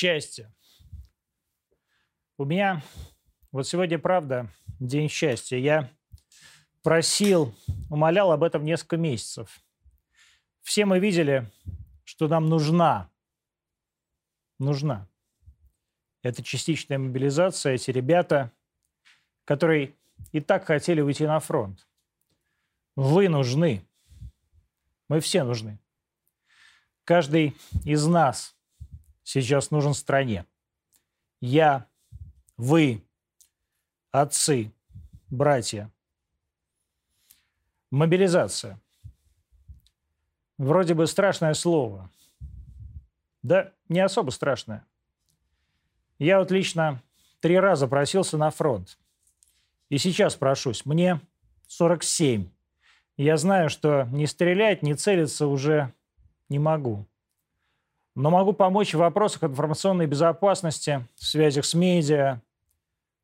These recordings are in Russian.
счастье. У меня вот сегодня, правда, день счастья. Я просил, умолял об этом несколько месяцев. Все мы видели, что нам нужна, нужна эта частичная мобилизация, эти ребята, которые и так хотели уйти на фронт. Вы нужны. Мы все нужны. Каждый из нас сейчас нужен стране. Я, вы, отцы, братья. Мобилизация. Вроде бы страшное слово. Да, не особо страшное. Я вот лично три раза просился на фронт. И сейчас прошусь. Мне 47. Я знаю, что не стрелять, не целиться уже не могу. Но могу помочь в вопросах информационной безопасности, в связях с медиа,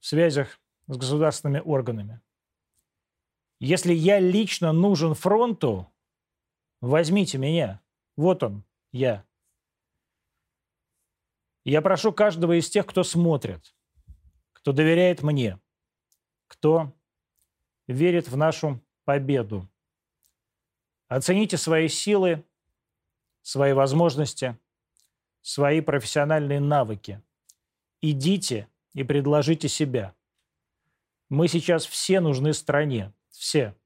в связях с государственными органами. Если я лично нужен фронту, возьмите меня. Вот он, я. Я прошу каждого из тех, кто смотрит, кто доверяет мне, кто верит в нашу победу. Оцените свои силы, свои возможности, свои профессиональные навыки. Идите и предложите себя. Мы сейчас все нужны стране. Все.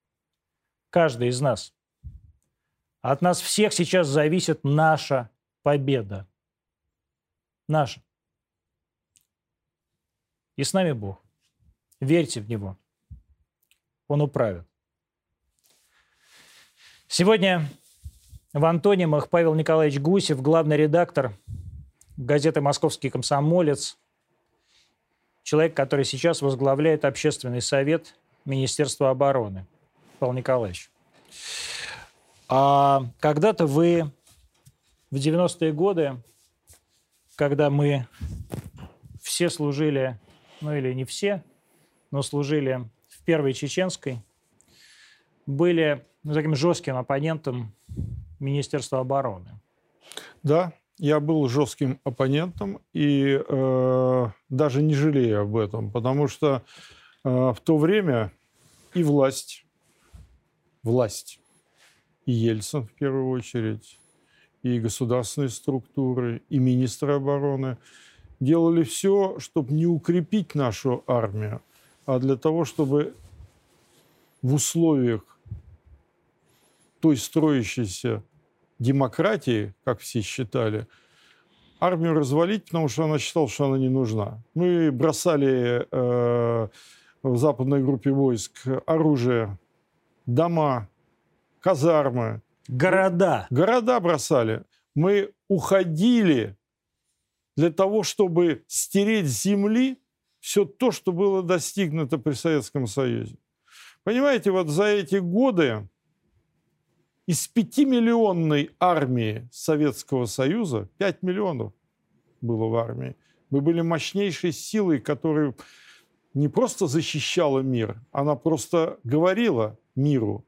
Каждый из нас. От нас всех сейчас зависит наша победа наша. И с нами Бог. Верьте в Него. Он управит. Сегодня в антонимах Павел Николаевич Гусев, главный редактор газеты «Московский комсомолец», человек, который сейчас возглавляет общественный совет Министерства обороны. Павел Николаевич. А когда-то вы в 90-е годы когда мы все служили, ну или не все, но служили в первой чеченской, были ну, таким жестким оппонентом Министерства обороны. Да, я был жестким оппонентом и э, даже не жалею об этом, потому что э, в то время и власть, власть, и Ельцин в первую очередь, и государственные структуры, и министры обороны делали все, чтобы не укрепить нашу армию, а для того, чтобы в условиях той строящейся демократии, как все считали, армию развалить, потому что она считала, что она не нужна. Мы бросали э, в западной группе войск оружие, дома, казармы, Города. Города бросали. Мы уходили для того, чтобы стереть с земли все то, что было достигнуто при Советском Союзе. Понимаете, вот за эти годы из пятимиллионной армии Советского Союза 5 миллионов было в армии. Мы были мощнейшей силой, которая не просто защищала мир, она просто говорила миру,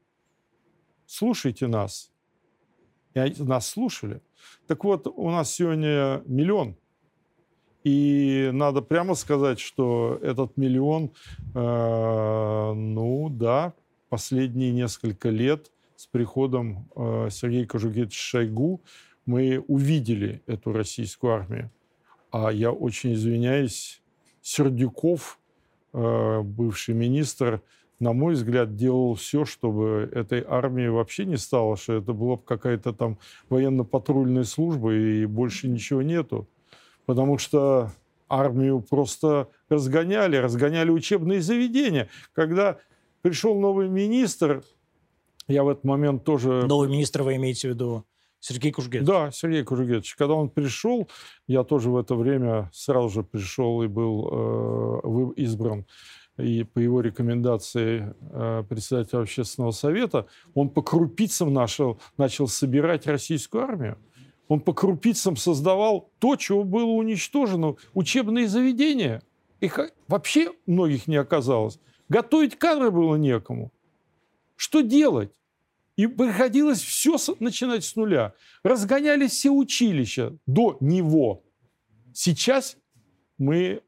слушайте нас, и нас слушали. Так вот, у нас сегодня миллион. И надо прямо сказать, что этот миллион, э, ну да, последние несколько лет с приходом э, Сергея Кожугетовича Шойгу мы увидели эту российскую армию. А я очень извиняюсь, Сердюков, э, бывший министр, на мой взгляд, делал все, чтобы этой армии вообще не стало, что это была бы какая-то там военно-патрульная служба и больше ничего нету. Потому что армию просто разгоняли, разгоняли учебные заведения. Когда пришел новый министр, я в этот момент тоже... Новый министр вы имеете в виду? Сергей Кужгетович. Да, Сергей Кужгетович. Когда он пришел, я тоже в это время сразу же пришел и был э, избран и по его рекомендации э, председателя общественного совета, он по крупицам начал, начал собирать российскую армию. Он по крупицам создавал то, чего было уничтожено. Учебные заведения. Их вообще многих не оказалось. Готовить кадры было некому. Что делать? И приходилось все начинать с нуля. Разгонялись все училища до него. Сейчас мы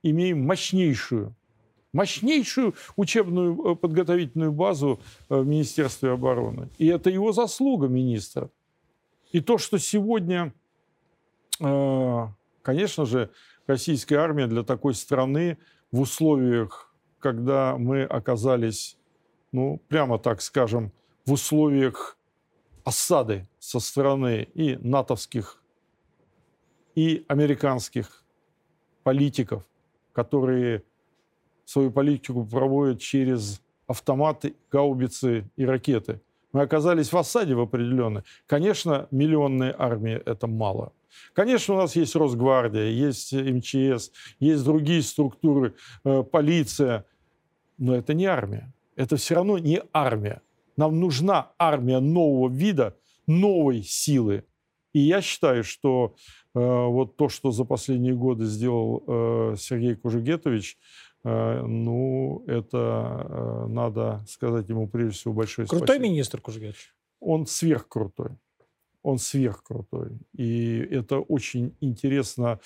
имеем мощнейшую, мощнейшую учебную э, подготовительную базу э, в Министерстве обороны. И это его заслуга, министра. И то, что сегодня, э, конечно же, российская армия для такой страны в условиях, когда мы оказались, ну, прямо так скажем, в условиях осады со стороны и натовских, и американских политиков, которые свою политику проводят через автоматы, гаубицы и ракеты. Мы оказались в осаде в определенной. Конечно, миллионные армии – это мало. Конечно, у нас есть Росгвардия, есть МЧС, есть другие структуры, э, полиция, но это не армия. Это все равно не армия. Нам нужна армия нового вида, новой силы. И я считаю, что э, вот то, что за последние годы сделал э, Сергей Кужугетович, э, ну, это э, надо сказать ему прежде всего большое Крутой спасибо. министр Кужугетович. Он сверхкрутой. Он сверхкрутой. И это очень интересно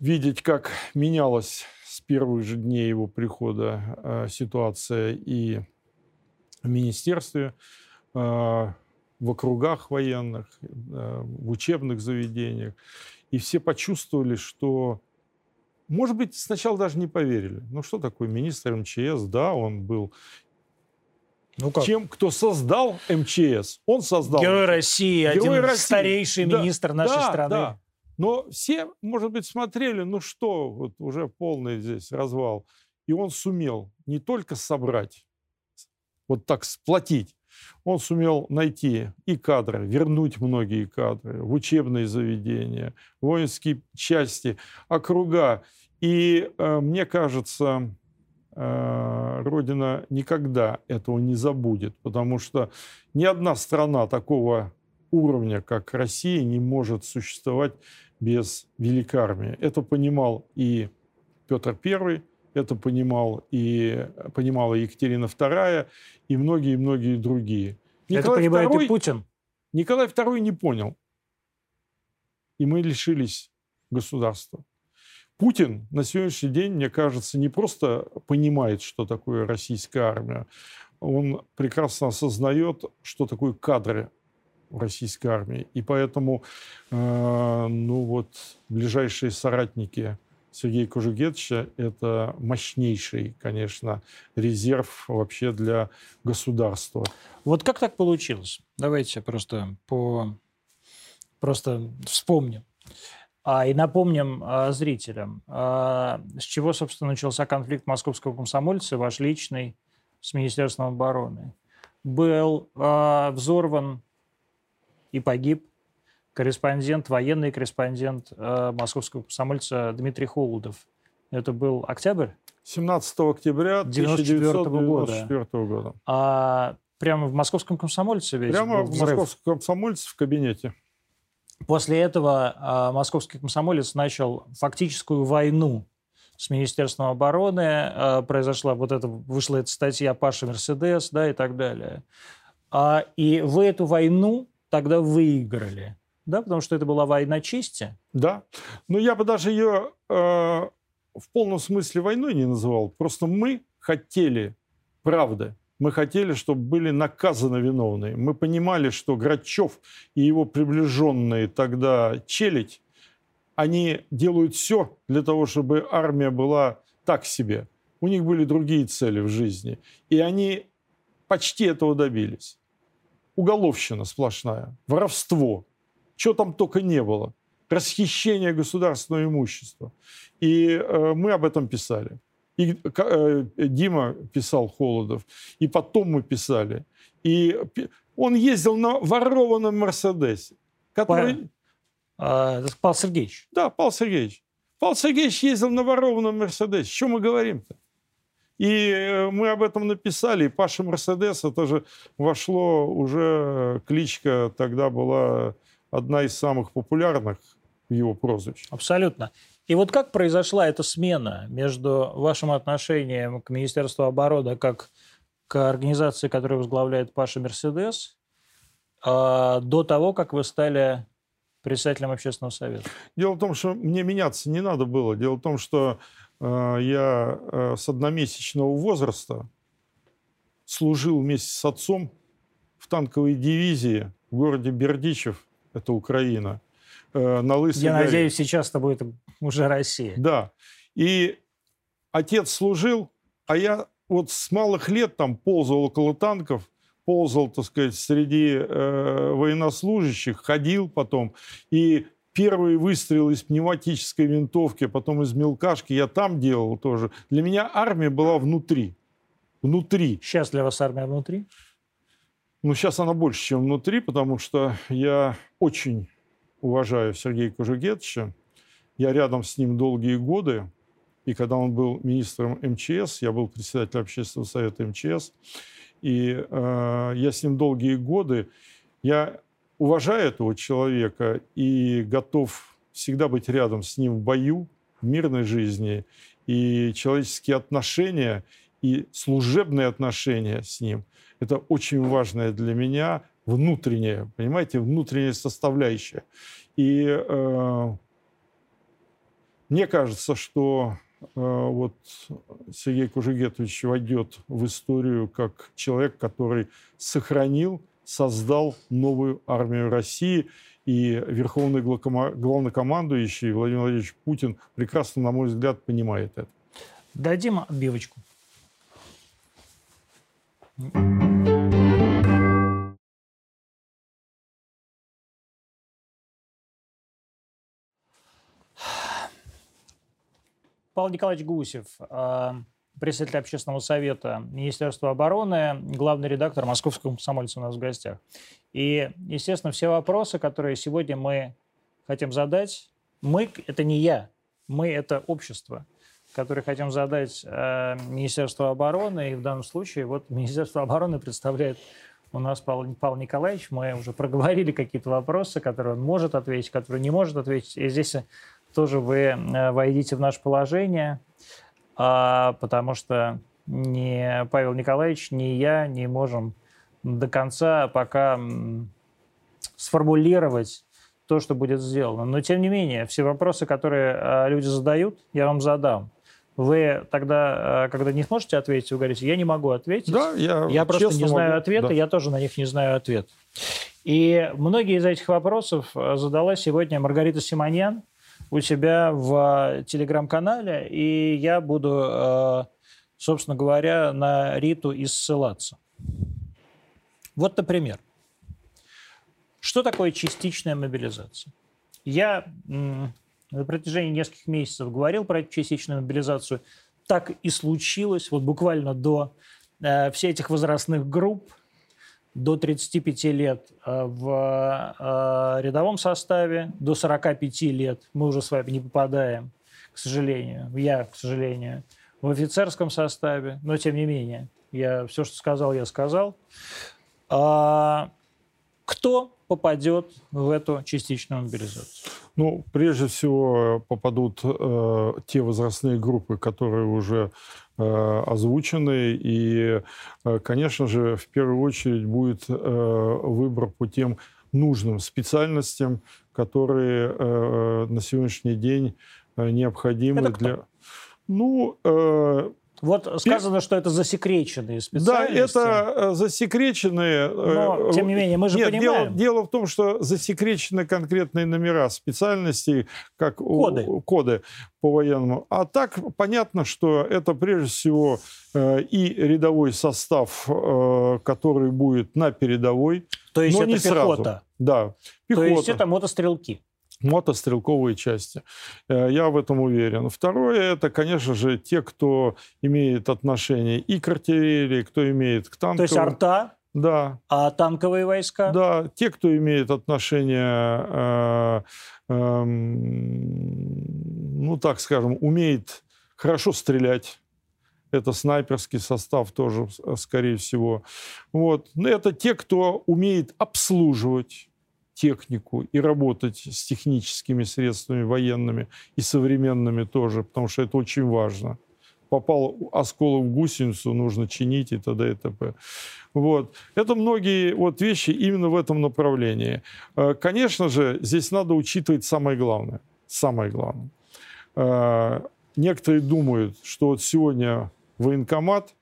видеть, как менялась с первых же дней его прихода э, ситуация и в министерстве, э, в округах военных, э, в учебных заведениях. И все почувствовали, что, может быть, сначала даже не поверили. Ну что такое министр МЧС? Да, он был ну как? тем, кто создал МЧС. Он создал. Герой России, Герой один России. старейший Да, министр нашей да, страны. да. Но все, может быть, смотрели, ну что, вот уже полный здесь развал. И он сумел не только собрать, вот так сплотить, он сумел найти и кадры, вернуть многие кадры в учебные заведения, воинские части, округа. И э, мне кажется, э, Родина никогда этого не забудет, потому что ни одна страна такого уровня, как Россия, не может существовать без великой армии. Это понимал и Петр I, это понимал и понимала Екатерина II и многие-многие другие. Это понимает II и Путин. Николай II не понял. И мы лишились государства. Путин на сегодняшний день, мне кажется, не просто понимает, что такое российская армия, он прекрасно осознает, что такое кадры российской армии. И поэтому, э, ну вот, ближайшие соратники Сергея Кожугетовича – это мощнейший, конечно, резерв вообще для государства. Вот как так получилось? Давайте просто по просто вспомним. А, и напомним а, зрителям, а, с чего, собственно, начался конфликт московского комсомольца, ваш личный, с Министерством обороны. Был а, взорван и погиб корреспондент, военный корреспондент а, московского комсомольца Дмитрий Холодов. Это был октябрь? 17 октября 94 1994 года. года. А прямо в московском комсомольце ведь Прямо в московском комсомольце в кабинете. После этого а, московский комсомолец начал фактическую войну с Министерством обороны. А, произошла вот эта, вышла эта статья Паша Мерседес, да, и так далее. А, и вы эту войну тогда выиграли, да, потому что это была война чести. Да. Но я бы даже ее э, в полном смысле войной не называл. Просто мы хотели правды. Мы хотели, чтобы были наказаны виновные. Мы понимали, что Грачев и его приближенные тогда челядь, они делают все для того, чтобы армия была так себе. У них были другие цели в жизни. И они почти этого добились. Уголовщина сплошная, воровство, что там только не было, расхищение государственного имущества. И э, мы об этом писали. И э, Дима писал Холодов, и потом мы писали. И он ездил на ворованном Мерседесе, который... А, это Павел Сергеевич. Да, Павел Сергеевич. Павел Сергеевич ездил на ворованном Мерседесе. Что мы говорим-то? И э, мы об этом написали. И Паша Мерседес, это же вошло уже, э, кличка тогда была одна из самых популярных его прозвище. Абсолютно. И вот как произошла эта смена между вашим отношением к Министерству обороны как к организации, которую возглавляет Паша Мерседес, а, до того, как вы стали председателем общественного совета? Дело в том, что мне меняться не надо было. Дело в том, что я э, с одномесячного возраста служил вместе с отцом в танковой дивизии в городе Бердичев, это Украина, э, на Лысой Я горе. надеюсь, сейчас с тобой это уже Россия. Да. И отец служил, а я вот с малых лет там ползал около танков, ползал, так сказать, среди э, военнослужащих, ходил потом. И первые выстрелы из пневматической винтовки, потом из мелкашки я там делал тоже. Для меня армия была внутри. Внутри. Сейчас для вас армия внутри? Ну, сейчас она больше, чем внутри, потому что я очень уважаю Сергея Кожугетовича. Я рядом с ним долгие годы. И когда он был министром МЧС, я был председателем общественного совета МЧС, и э, я с ним долгие годы, я уважаю этого человека и готов всегда быть рядом с ним в бою, в мирной жизни. И человеческие отношения, и служебные отношения с ним – это очень важное для меня внутреннее, понимаете, внутренняя составляющая. И э, мне кажется, что э, вот Сергей Кужегетович войдет в историю как человек, который сохранил, создал новую армию России. И верховный главнокомандующий Владимир Владимирович Путин прекрасно, на мой взгляд, понимает это. Дадим отбивочку. Павел Николаевич Гусев, а, председатель общественного совета Министерства обороны, главный редактор Московского комсомольца у нас в гостях. И, естественно, все вопросы, которые сегодня мы хотим задать, мы – это не я, мы – это общество, которое хотим задать э, Министерству обороны. И в данном случае вот Министерство обороны представляет у нас Павел, Павел Николаевич. Мы уже проговорили какие-то вопросы, которые он может ответить, которые не может ответить. И здесь тоже вы э, войдите в наше положение, а, потому что ни Павел Николаевич, ни я не можем до конца пока сформулировать то, что будет сделано. Но, тем не менее, все вопросы, которые э, люди задают, я вам задам. Вы тогда, э, когда не сможете ответить, вы говорите, я не могу ответить. Да, я, я просто не знаю могу. ответа, да. я тоже на них не знаю ответ. И многие из этих вопросов задала сегодня Маргарита Симоньян, у себя в телеграм-канале, и я буду, э, собственно говоря, на Риту и ссылаться. Вот, например, что такое частичная мобилизация? Я на протяжении нескольких месяцев говорил про частичную мобилизацию. Так и случилось, вот буквально до э, всех этих возрастных групп – до 35 лет э, в э, рядовом составе, до 45 лет мы уже с вами не попадаем, к сожалению, я, к сожалению, в офицерском составе, но тем не менее, я все, что сказал, я сказал. А, кто попадет в эту частичную мобилизацию? Ну, прежде всего попадут э, те возрастные группы, которые уже э, озвучены. И, э, конечно же, в первую очередь будет э, выбор по тем нужным специальностям, которые э, на сегодняшний день э, необходимы для... Ну, э, вот сказано, что это засекреченные специальности. Да, это э, засекреченные... Э, Но, тем не менее, мы же Нет, понимаем... Дело, дело в том, что засекречены конкретные номера специальностей, как коды. У, коды по военному. А так понятно, что это прежде всего э, и рядовой состав, э, который будет на передовой. То есть но это не пехота? Сразу. Да, пехота. То есть это мотострелки? Мотострелковые части. Э, я в этом уверен. Второе, это, конечно же, те, кто имеет отношение и к артиллерии, кто имеет к танковым. То есть арта? Да. А танковые войска? Да, те, кто имеет отношение, э, э, ну, так скажем, умеет хорошо стрелять. Это снайперский состав тоже, скорее всего. Вот. Это те, кто умеет обслуживать технику и работать с техническими средствами военными и современными тоже, потому что это очень важно. попал осколок в гусеницу, нужно чинить и т.д. и т.п. Вот. Это многие вот вещи именно в этом направлении. Э, конечно же, здесь надо учитывать самое главное. Самое главное. Э, некоторые думают, что вот сегодня военкомат,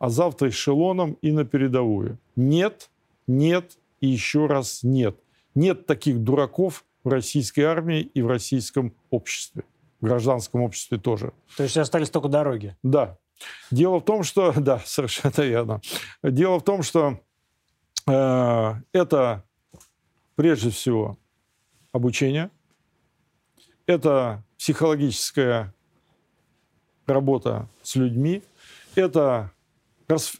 а завтра эшелоном и на передовую. Нет, нет и еще раз нет. Нет таких дураков в российской армии и в российском обществе. В гражданском обществе тоже. То есть остались только дороги? Да. Дело в том, что... Да, совершенно верно. Дело в том, что э, это прежде всего обучение, это психологическая работа с людьми, это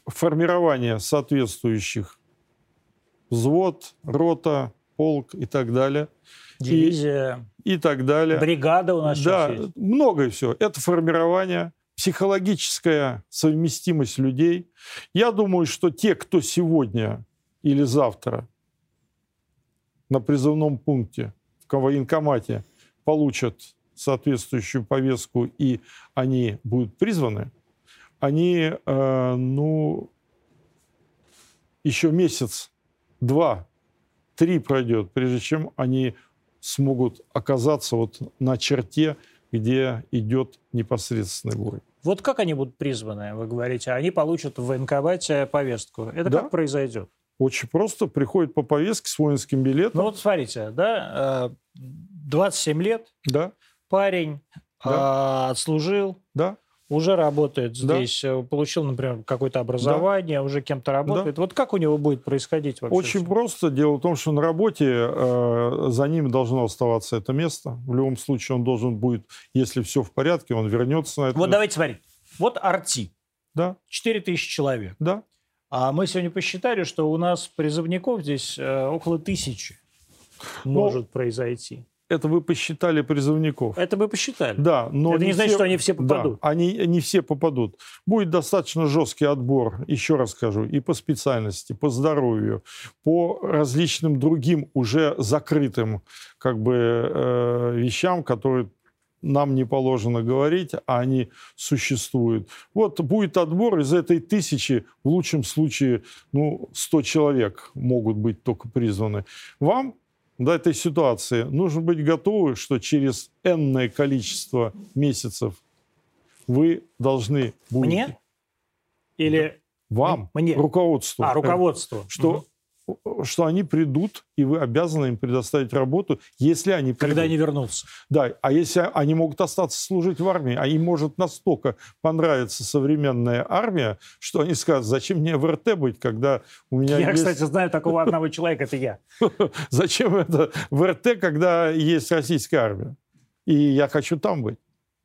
формирование соответствующих взвод, рота, полк и так далее. Дивизия. И, и так далее. Бригада у нас да, сейчас есть. многое все. Это формирование, психологическая совместимость людей. Я думаю, что те, кто сегодня или завтра на призывном пункте в военкомате получат соответствующую повестку и они будут призваны, они, э, ну, еще месяц, два, три пройдет, прежде чем они смогут оказаться вот на черте, где идет непосредственный бой. Вот как они будут призваны, вы говорите? Они получат в военкомате повестку. Это да? как произойдет? Очень просто. Приходят по повестке с воинским билетом. Ну вот смотрите, да, 27 э, лет, да. парень да. отслужил, да уже работает здесь, да. Э, получил, например, какое-то образование, да. уже кем-то работает. Да. Вот как у него будет происходить вообще? Очень все? просто. Дело в том, что на работе э, за ним должно оставаться это место. В любом случае он должен будет, если все в порядке, он вернется на это Вот место. давайте смотреть. Вот Арти. Да. 4 тысячи человек. Да. А мы сегодня посчитали, что у нас призывников здесь э, около тысячи ну, может произойти. Это вы посчитали призывников. Это вы посчитали. Да, но это не, не значит, все... что они все попадут. Да, они не все попадут. Будет достаточно жесткий отбор, еще раз скажу, и по специальности, по здоровью, по различным другим уже закрытым как бы э, вещам, которые нам не положено говорить, а они существуют. Вот будет отбор из этой тысячи, в лучшем случае, ну, 100 человек могут быть только призваны. Вам до этой ситуации, нужно быть готовы, что через энное количество месяцев вы должны будете... Мне? Или... Вам, Мне. руководству. А, руководству. Что угу что они придут, и вы обязаны им предоставить работу, если они придут. Когда они вернутся. Да, а если они могут остаться служить в армии, а им может настолько понравиться современная армия, что они скажут, зачем мне в РТ быть, когда у меня Я, есть... кстати, знаю такого одного человека, это я. Зачем это в РТ, когда есть российская армия? И я хочу там быть.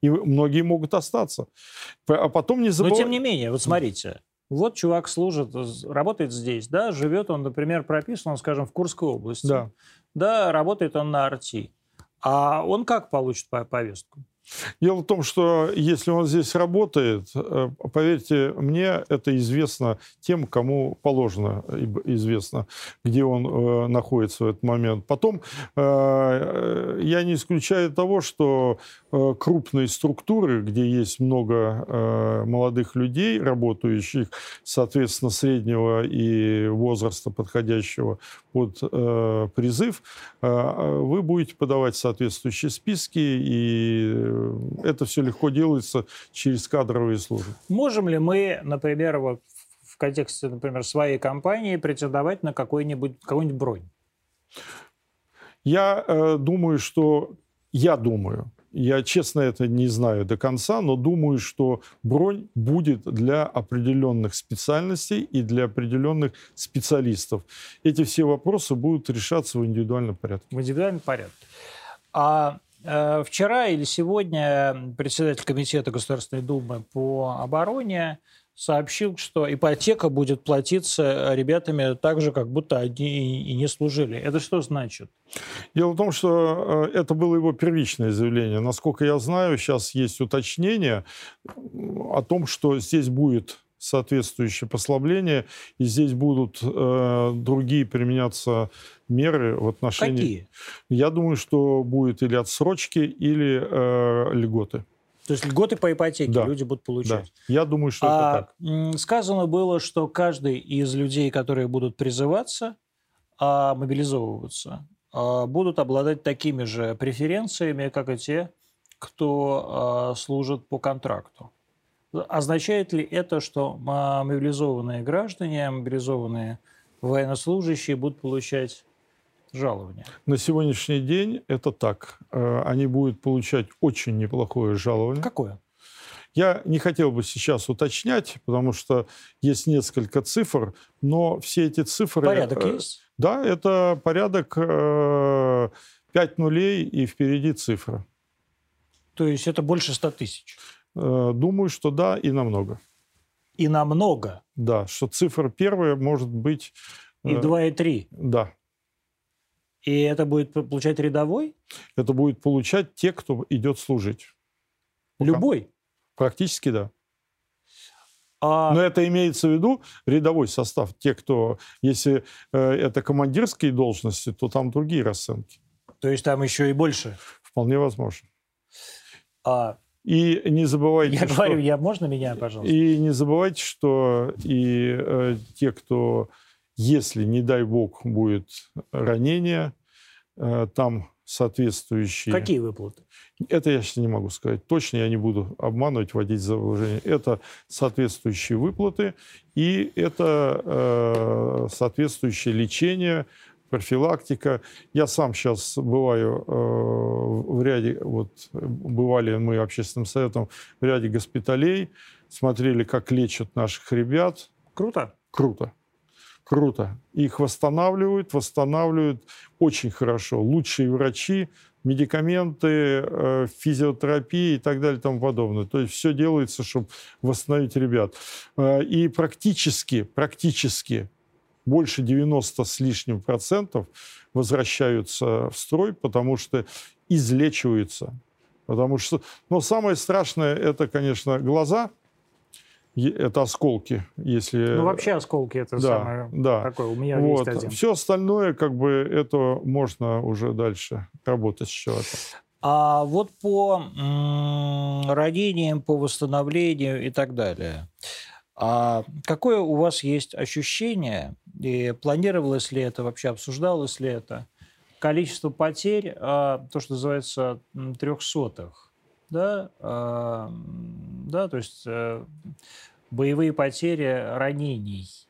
И многие могут остаться. А потом не забывать... Но тем не менее, вот смотрите, вот чувак служит, работает здесь, да, живет он, например, прописан, он, скажем, в Курской области. Да. Да, работает он на арти. А он как получит повестку? Дело в том, что если он здесь работает, э, поверьте мне, это известно тем, кому положено известно, где он э, находится в этот момент. Потом э, я не исключаю того, что крупные структуры, где есть много молодых людей, работающих, соответственно, среднего и возраста, подходящего под призыв, вы будете подавать соответствующие списки и это все легко делается через кадровые службы. Можем ли мы, например, вот в контексте, например, своей компании претендовать на какую-нибудь бронь? Я э, думаю, что я думаю, я честно это не знаю до конца, но думаю, что бронь будет для определенных специальностей и для определенных специалистов. Эти все вопросы будут решаться в индивидуальном порядке. В индивидуальном порядке. А Э, вчера или сегодня председатель Комитета Государственной Думы по обороне сообщил, что ипотека будет платиться ребятами так же, как будто они и не служили. Это что значит? Дело в том, что э, это было его первичное заявление. Насколько я знаю, сейчас есть уточнение о том, что здесь будет соответствующее послабление, и здесь будут э, другие применяться меры в отношении... Какие? Я думаю, что будет или отсрочки, или э, льготы. То есть льготы по ипотеке Да. люди будут получать. Да. Я думаю, что А, это так. Сказано было, что каждый из людей, которые будут призываться, а, мобилизовываться, а, будут обладать такими же преференциями, как и те, кто а, служит по контракту. Означает ли это, что мобилизованные граждане, мобилизованные военнослужащие будут получать жалования? На сегодняшний день это так. Э, Они будут получать очень неплохое жалование. Какое? Я не хотел бы сейчас уточнять, потому что есть несколько цифр, но все эти цифры... Порядок э, есть? Да, это порядок 5 нулей и впереди цифра. То есть это больше 100 тысяч. Э, Думаю, что да, и намного. И намного. Да, что цифра первая может быть... И э, 2, и 3. Да, И это будет получать рядовой? это будет получать те, кто идет служить. Любой. Практически да. А, Но это имеется в виду рядовой состав. Те, кто, если э, это командирские должности, то там другие расценки. то есть там еще и больше. Вполне возможно. А, И не забывайте, я что... говорю, я можно меня, пожалуйста? И не забывайте, что и э, те, кто, если, не дай бог, будет ранение, э, там соответствующие... Какие выплаты? Это я сейчас не могу сказать. Точно я не буду обманывать, вводить заблуждение. Это соответствующие выплаты и это э, соответствующее лечение, профилактика. Я сам сейчас бываю э, в ряде, вот бывали мы общественным советом в ряде госпиталей, смотрели, как лечат наших ребят. Круто. Круто. Круто. Их восстанавливают, восстанавливают очень хорошо. Лучшие врачи, медикаменты, э, физиотерапия и так далее и тому подобное. То есть все делается, чтобы восстановить ребят. Э, И практически, практически больше 90 с лишним процентов возвращаются в строй, потому что излечиваются. Потому что, но самое страшное это, конечно, глаза, это осколки, если Ну, вообще осколки это да, самое да. такое. У меня Вот. есть один. Все остальное, как бы, это можно уже дальше работать с человеком. А вот по м, ранениям, по восстановлению и так далее. А какое у вас есть ощущение, и планировалось ли это, вообще обсуждалось ли это, количество потерь, а, то, что называется трехсотых, да, а, да, то есть э, боевые потери ранений.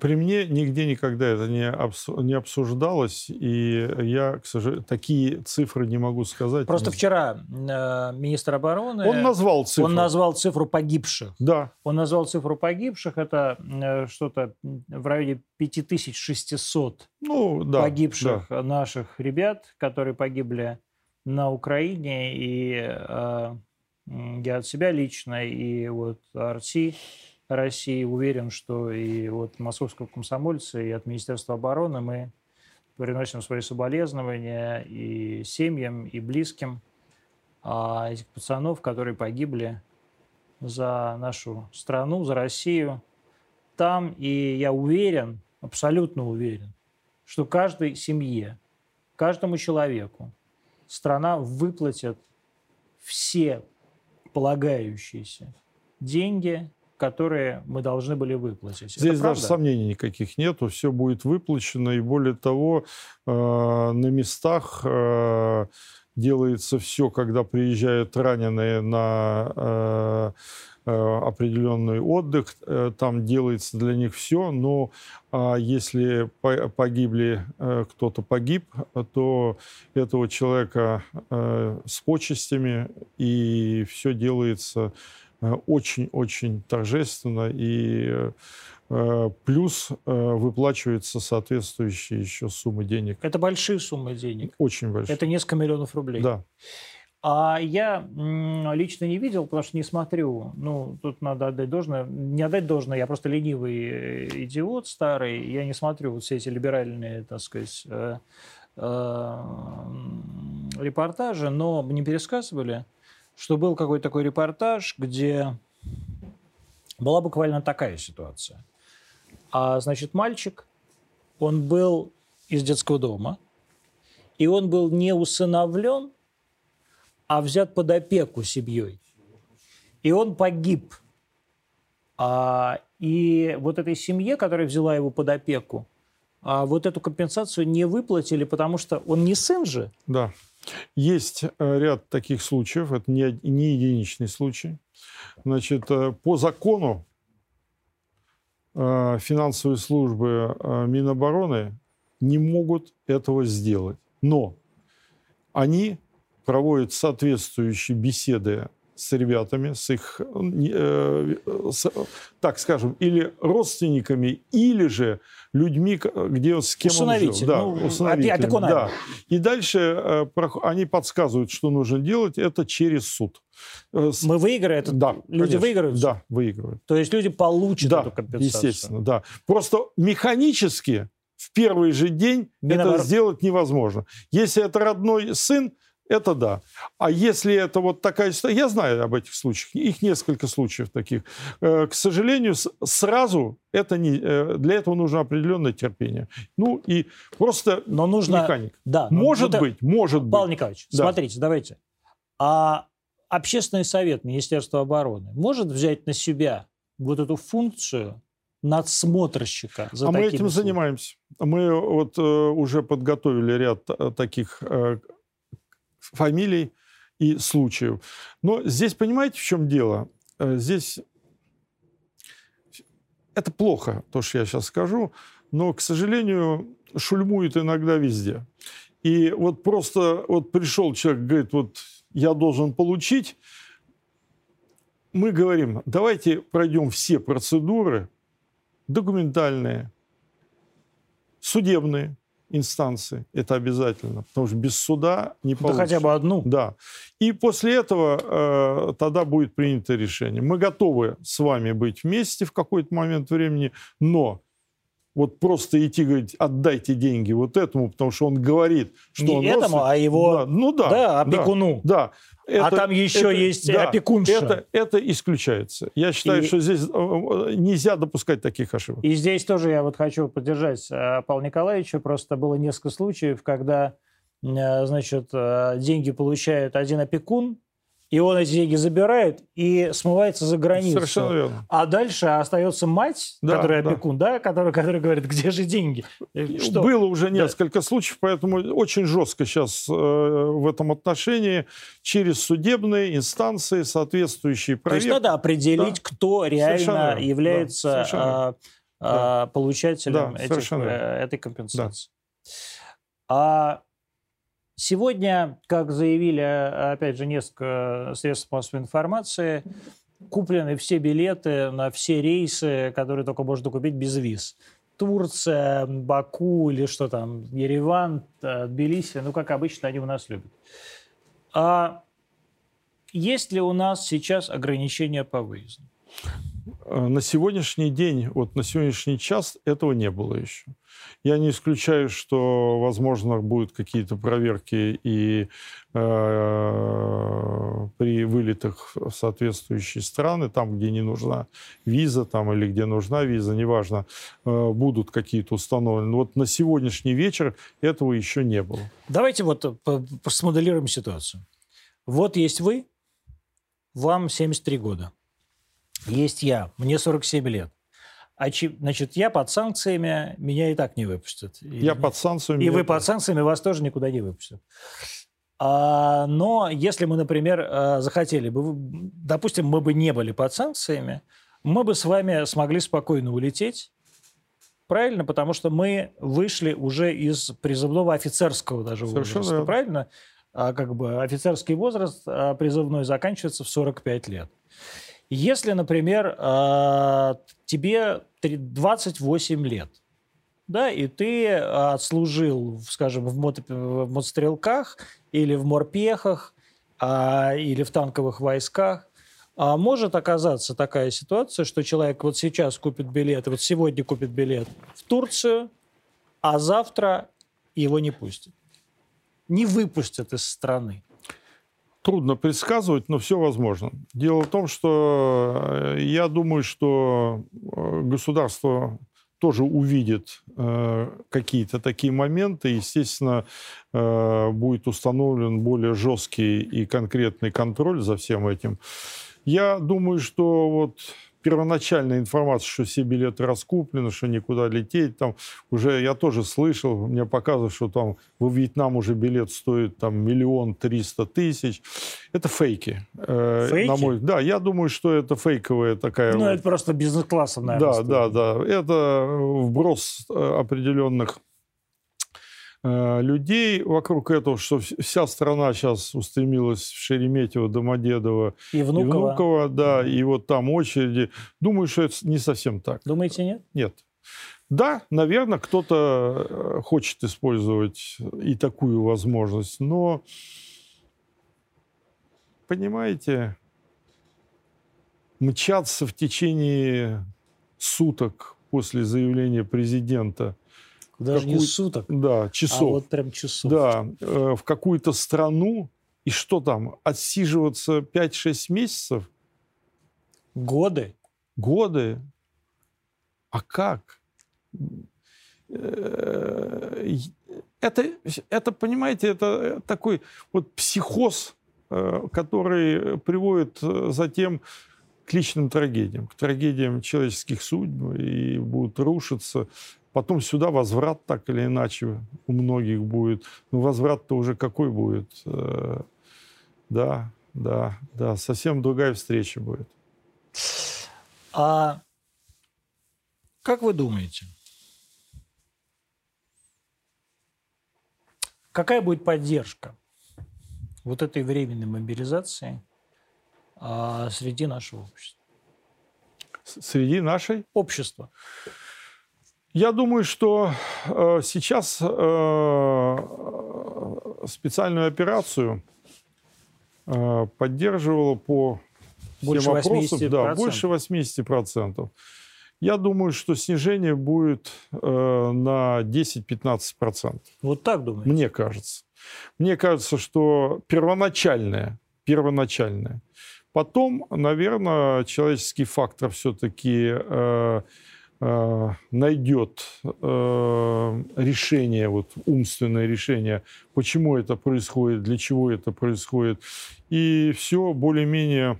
При мне нигде никогда это не, обсу- не обсуждалось, и я, к сожалению, такие цифры не могу сказать. Просто Не- вчера э, министр обороны... Он назвал цифру. Он назвал цифру погибших. Да, Он назвал цифру погибших. Это э, что-то в районе 5600 ну да. погибших да. наших ребят, которые погибли на Украине. И э, я от себя лично, и вот Арти России уверен, что и от московского комсомольца, и от Министерства обороны мы приносим свои соболезнования и семьям, и близким а, этих пацанов, которые погибли за нашу страну, за Россию там. И я уверен, абсолютно уверен, что каждой семье, каждому человеку страна выплатит все полагающиеся деньги, которые мы должны были выплатить. Это Здесь даже правда? сомнений никаких нету, все будет выплачено, и более того, э, на местах э, делается все, когда приезжают раненые на э, э, определенный отдых, э, там делается для них все, но а если по- погибли, э, кто-то погиб, то этого человека с почестями, и все делается очень-очень торжественно, и э, плюс э, выплачивается соответствующие еще суммы денег. Это большие суммы денег. Очень большие. Это несколько миллионов рублей. Да. А я лично не видел, потому что не смотрю. Ну, тут надо отдать должное. Не отдать должное, я просто ленивый э, идиот старый. Я не смотрю вот все эти либеральные, так сказать, э, э, репортажи, но мне пересказывали, что был какой-то такой репортаж, где была буквально такая ситуация. А, значит, мальчик, он был из детского дома, и он был не усыновлен, а взят под опеку семьей. И он погиб. А, и вот этой семье, которая взяла его под опеку, а вот эту компенсацию не выплатили, потому что он не сын же. Да. Есть э, ряд таких случаев, это не, не единичный случай. Значит, э, по закону э, финансовые службы Минобороны не могут этого сделать. Но они проводят соответствующие беседы с ребятами, с их, э, с, так скажем, или родственниками, или же людьми, где с кем он жил. Да, ну, усыновителями. Да. И дальше э, они подсказывают, что нужно делать. Это через суд. Э, Мы выиграем? Да. Люди конечно. выиграют? Да, выигрывают. То есть люди получат да, эту компенсацию? естественно, да. Просто механически в первый же день Минобор... это сделать невозможно. Если это родной сын, это да. А если это вот такая ситуация, я знаю об этих случаях, их несколько случаев таких. Э, к сожалению, сразу это не, э, для этого нужно определенное терпение. Ну и просто но нужно, механик. Да, может но, быть, может Павел быть. Павел Николаевич, да. смотрите, давайте. А общественный совет Министерства обороны может взять на себя вот эту функцию надсмотрщика за А мы этим случаями? занимаемся. Мы вот э, уже подготовили ряд э, таких э, фамилий и случаев. Но здесь, понимаете, в чем дело? Э, здесь это плохо, то, что я сейчас скажу, но, к сожалению, шульмует иногда везде. И вот просто вот пришел человек, говорит, вот я должен получить, мы говорим, давайте пройдем все процедуры документальные, судебные, инстанции. Это обязательно. Потому что без суда не получится. Да хотя бы одну. Да. И после этого э, тогда будет принято решение. Мы готовы с вами быть вместе в какой-то момент времени, но вот просто идти говорить, отдайте деньги вот этому, потому что он говорит, что не он этому, а его да, ну да, да, опекуну. Да, да. А это, а там еще это, есть да, опекунша. Это, это исключается. Я считаю, и, что здесь э, э, нельзя допускать таких ошибок. И здесь тоже я вот хочу поддержать э, Павла Николаевича. Просто было несколько случаев, когда значит, деньги получает один опекун, и он эти деньги забирает и смывается за границу. Совершенно верно. А дальше остается мать, да, которая да. опекун, да, которая, которая говорит, где же деньги? Э, что? Было уже несколько да. случаев, поэтому очень жестко сейчас э, в этом отношении через судебные инстанции соответствующие проверки. То есть надо определить, да. кто реально является да. а, а, получателем да, этих, э, этой компенсации. Да. А Сегодня, как заявили, опять же, несколько средств массовой информации, куплены все билеты на все рейсы, которые только можно купить без виз. Турция, Баку или что там, Ереван, э, Тбилиси, ну, как обычно, они у нас любят. А есть ли у нас сейчас ограничения по выезду? Э, на сегодняшний день, вот на сегодняшний час этого не было еще. Я не исключаю, что, возможно, будут какие-то проверки и э, при вылетах в соответствующие страны, там, где не нужна виза, там, или где нужна виза, неважно, э, будут какие-то установлены. Но вот на сегодняшний вечер этого еще не было. Давайте вот смоделируем ситуацию. Вот есть вы, вам 73 года. Есть я, мне 47 лет. А, значит, я под санкциями, меня и так не выпустят. Я под санкциями. И вы под санкциями, вас тоже никуда не выпустят. А, но если мы, например, э, захотели бы, допустим, мы бы не были под санкциями, мы бы с вами смогли спокойно улететь, правильно? Потому что мы вышли уже из призывного офицерского даже Совершенно возраста, правильно? А как бы офицерский возраст а, призывной заканчивается в 45 лет. Если, например, а, тебе 28 лет, да, и ты отслужил, скажем, в, мото, в мотострелках или в морпехах, а, или в танковых войсках, а может оказаться такая ситуация, что человек вот сейчас купит билет, вот сегодня купит билет в Турцию, а завтра его не пустят. Не выпустят из страны трудно предсказывать, но все возможно. Дело в том, что э, я думаю, что э, государство тоже увидит э, какие-то такие моменты, естественно, э, будет установлен более жесткий и конкретный контроль за всем этим. Я думаю, что вот первоначальная информация, что все билеты раскуплены, что никуда лететь, там уже я тоже слышал, мне показывают, что там во Вьетнам уже билет стоит там миллион триста тысяч. Это фейки. Э, фейки? На мой, да, я думаю, что это фейковая такая... Ну, это просто бизнес-классом, наверное. Да, стоит. да, да. Это вброс э, определенных Э, людей вокруг этого, что вся страна сейчас устремилась в Шереметьево, Домодедово и Внуково. и Внуково, да, и вот там очереди. Думаю, что это не совсем так. Думаете, нет? Нет. Да, наверное, кто-то э, хочет использовать и такую возможность, но, понимаете, мчаться в течение суток после заявления президента – даже какую... не суток, да, часов. а вот прям часов. Да, э, в какую-то страну, и что там, отсиживаться 5-6 месяцев? Годы? Годы. А как? Э, это, это, понимаете, это такой вот психоз, э, который приводит затем к личным трагедиям, к трагедиям человеческих судьб, и будут рушиться Потом сюда возврат так или иначе у многих будет. Но возврат-то уже какой будет? Э, да, да, да, совсем другая встреча будет. А как вы думаете, какая будет поддержка вот этой временной мобилизации а, среди нашего общества? Среди нашей? Общества. Я думаю, что э, сейчас э, специальную операцию э, поддерживало по больше всем вопросам 80%. да, больше 80%. Я думаю, что снижение будет э, на 10-15%. Вот так думаете? Мне кажется. Мне кажется, что первоначальное, первоначальное. Потом, наверное, человеческий фактор все-таки Э, найдет э, решение, вот умственное решение, почему это происходит, для чего это происходит, и все более-менее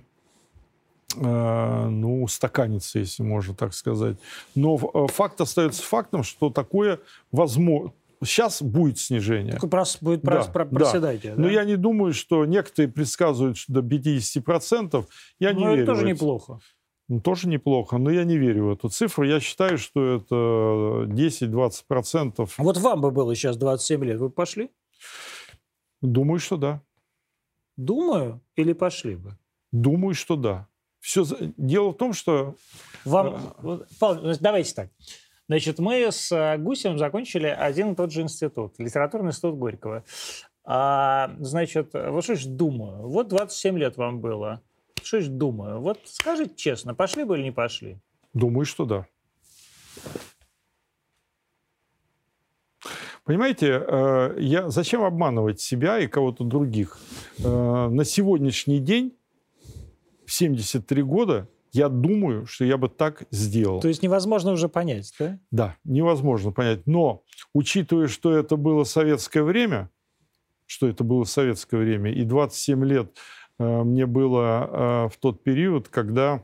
э, ну, устаканится, если можно так сказать. Но факт остается фактом, что такое возможно. Сейчас будет снижение. Такой прос, будет да, прос, проседайте. Да. Да? Но я не думаю, что некоторые предсказывают что до 50%. Я ну, не это верю. тоже неплохо. Ну, тоже неплохо, но я не верю в эту цифру. Я считаю, что это 10-20%. Вот вам бы было сейчас 27 лет, вы пошли? Думаю, что да. Думаю или пошли бы? Думаю, что да. Все дело в том, что вам, э, Павел, давайте так. Значит, мы с э, Гусем закончили один и тот же институт, литературный институт Горького. А, значит, вот что ж думаю, вот 27 лет вам было что ж думаю. Вот скажите честно, пошли бы или не пошли? Думаю, что да. Понимаете, э, я, зачем обманывать себя и кого-то других? Э, на сегодняшний день, в 73 года, я думаю, что я бы так сделал. То есть невозможно уже понять, да? Да, невозможно понять. Но, учитывая, что это было советское время, что это было советское время, и 27 лет мне было э, в тот период, когда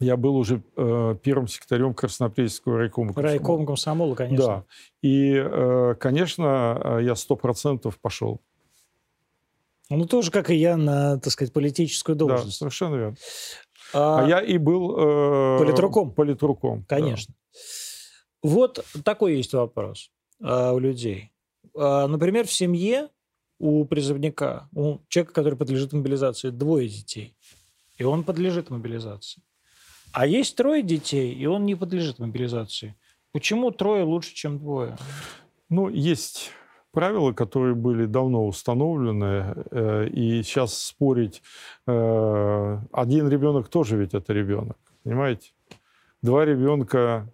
я был уже э, первым секретарем Краснопресненского райкома комсомола. Райком комсомола, конечно. Да. И, конечно, я сто процентов пошел. Ну, тоже, как и я, на, так сказать, политическую должность. Да, совершенно верно. А, а я и был... Э, политруком. Политруком. Конечно. Да. Вот такой есть вопрос э, у людей. Э, например, в семье у призывника, у человека, который подлежит мобилизации, двое детей, и он подлежит мобилизации. А есть трое детей, и он не подлежит мобилизации. Почему трое лучше, чем двое? Ну, есть правила, которые были давно установлены, э, и сейчас спорить... Э, один ребенок тоже ведь это ребенок, понимаете? Два ребенка,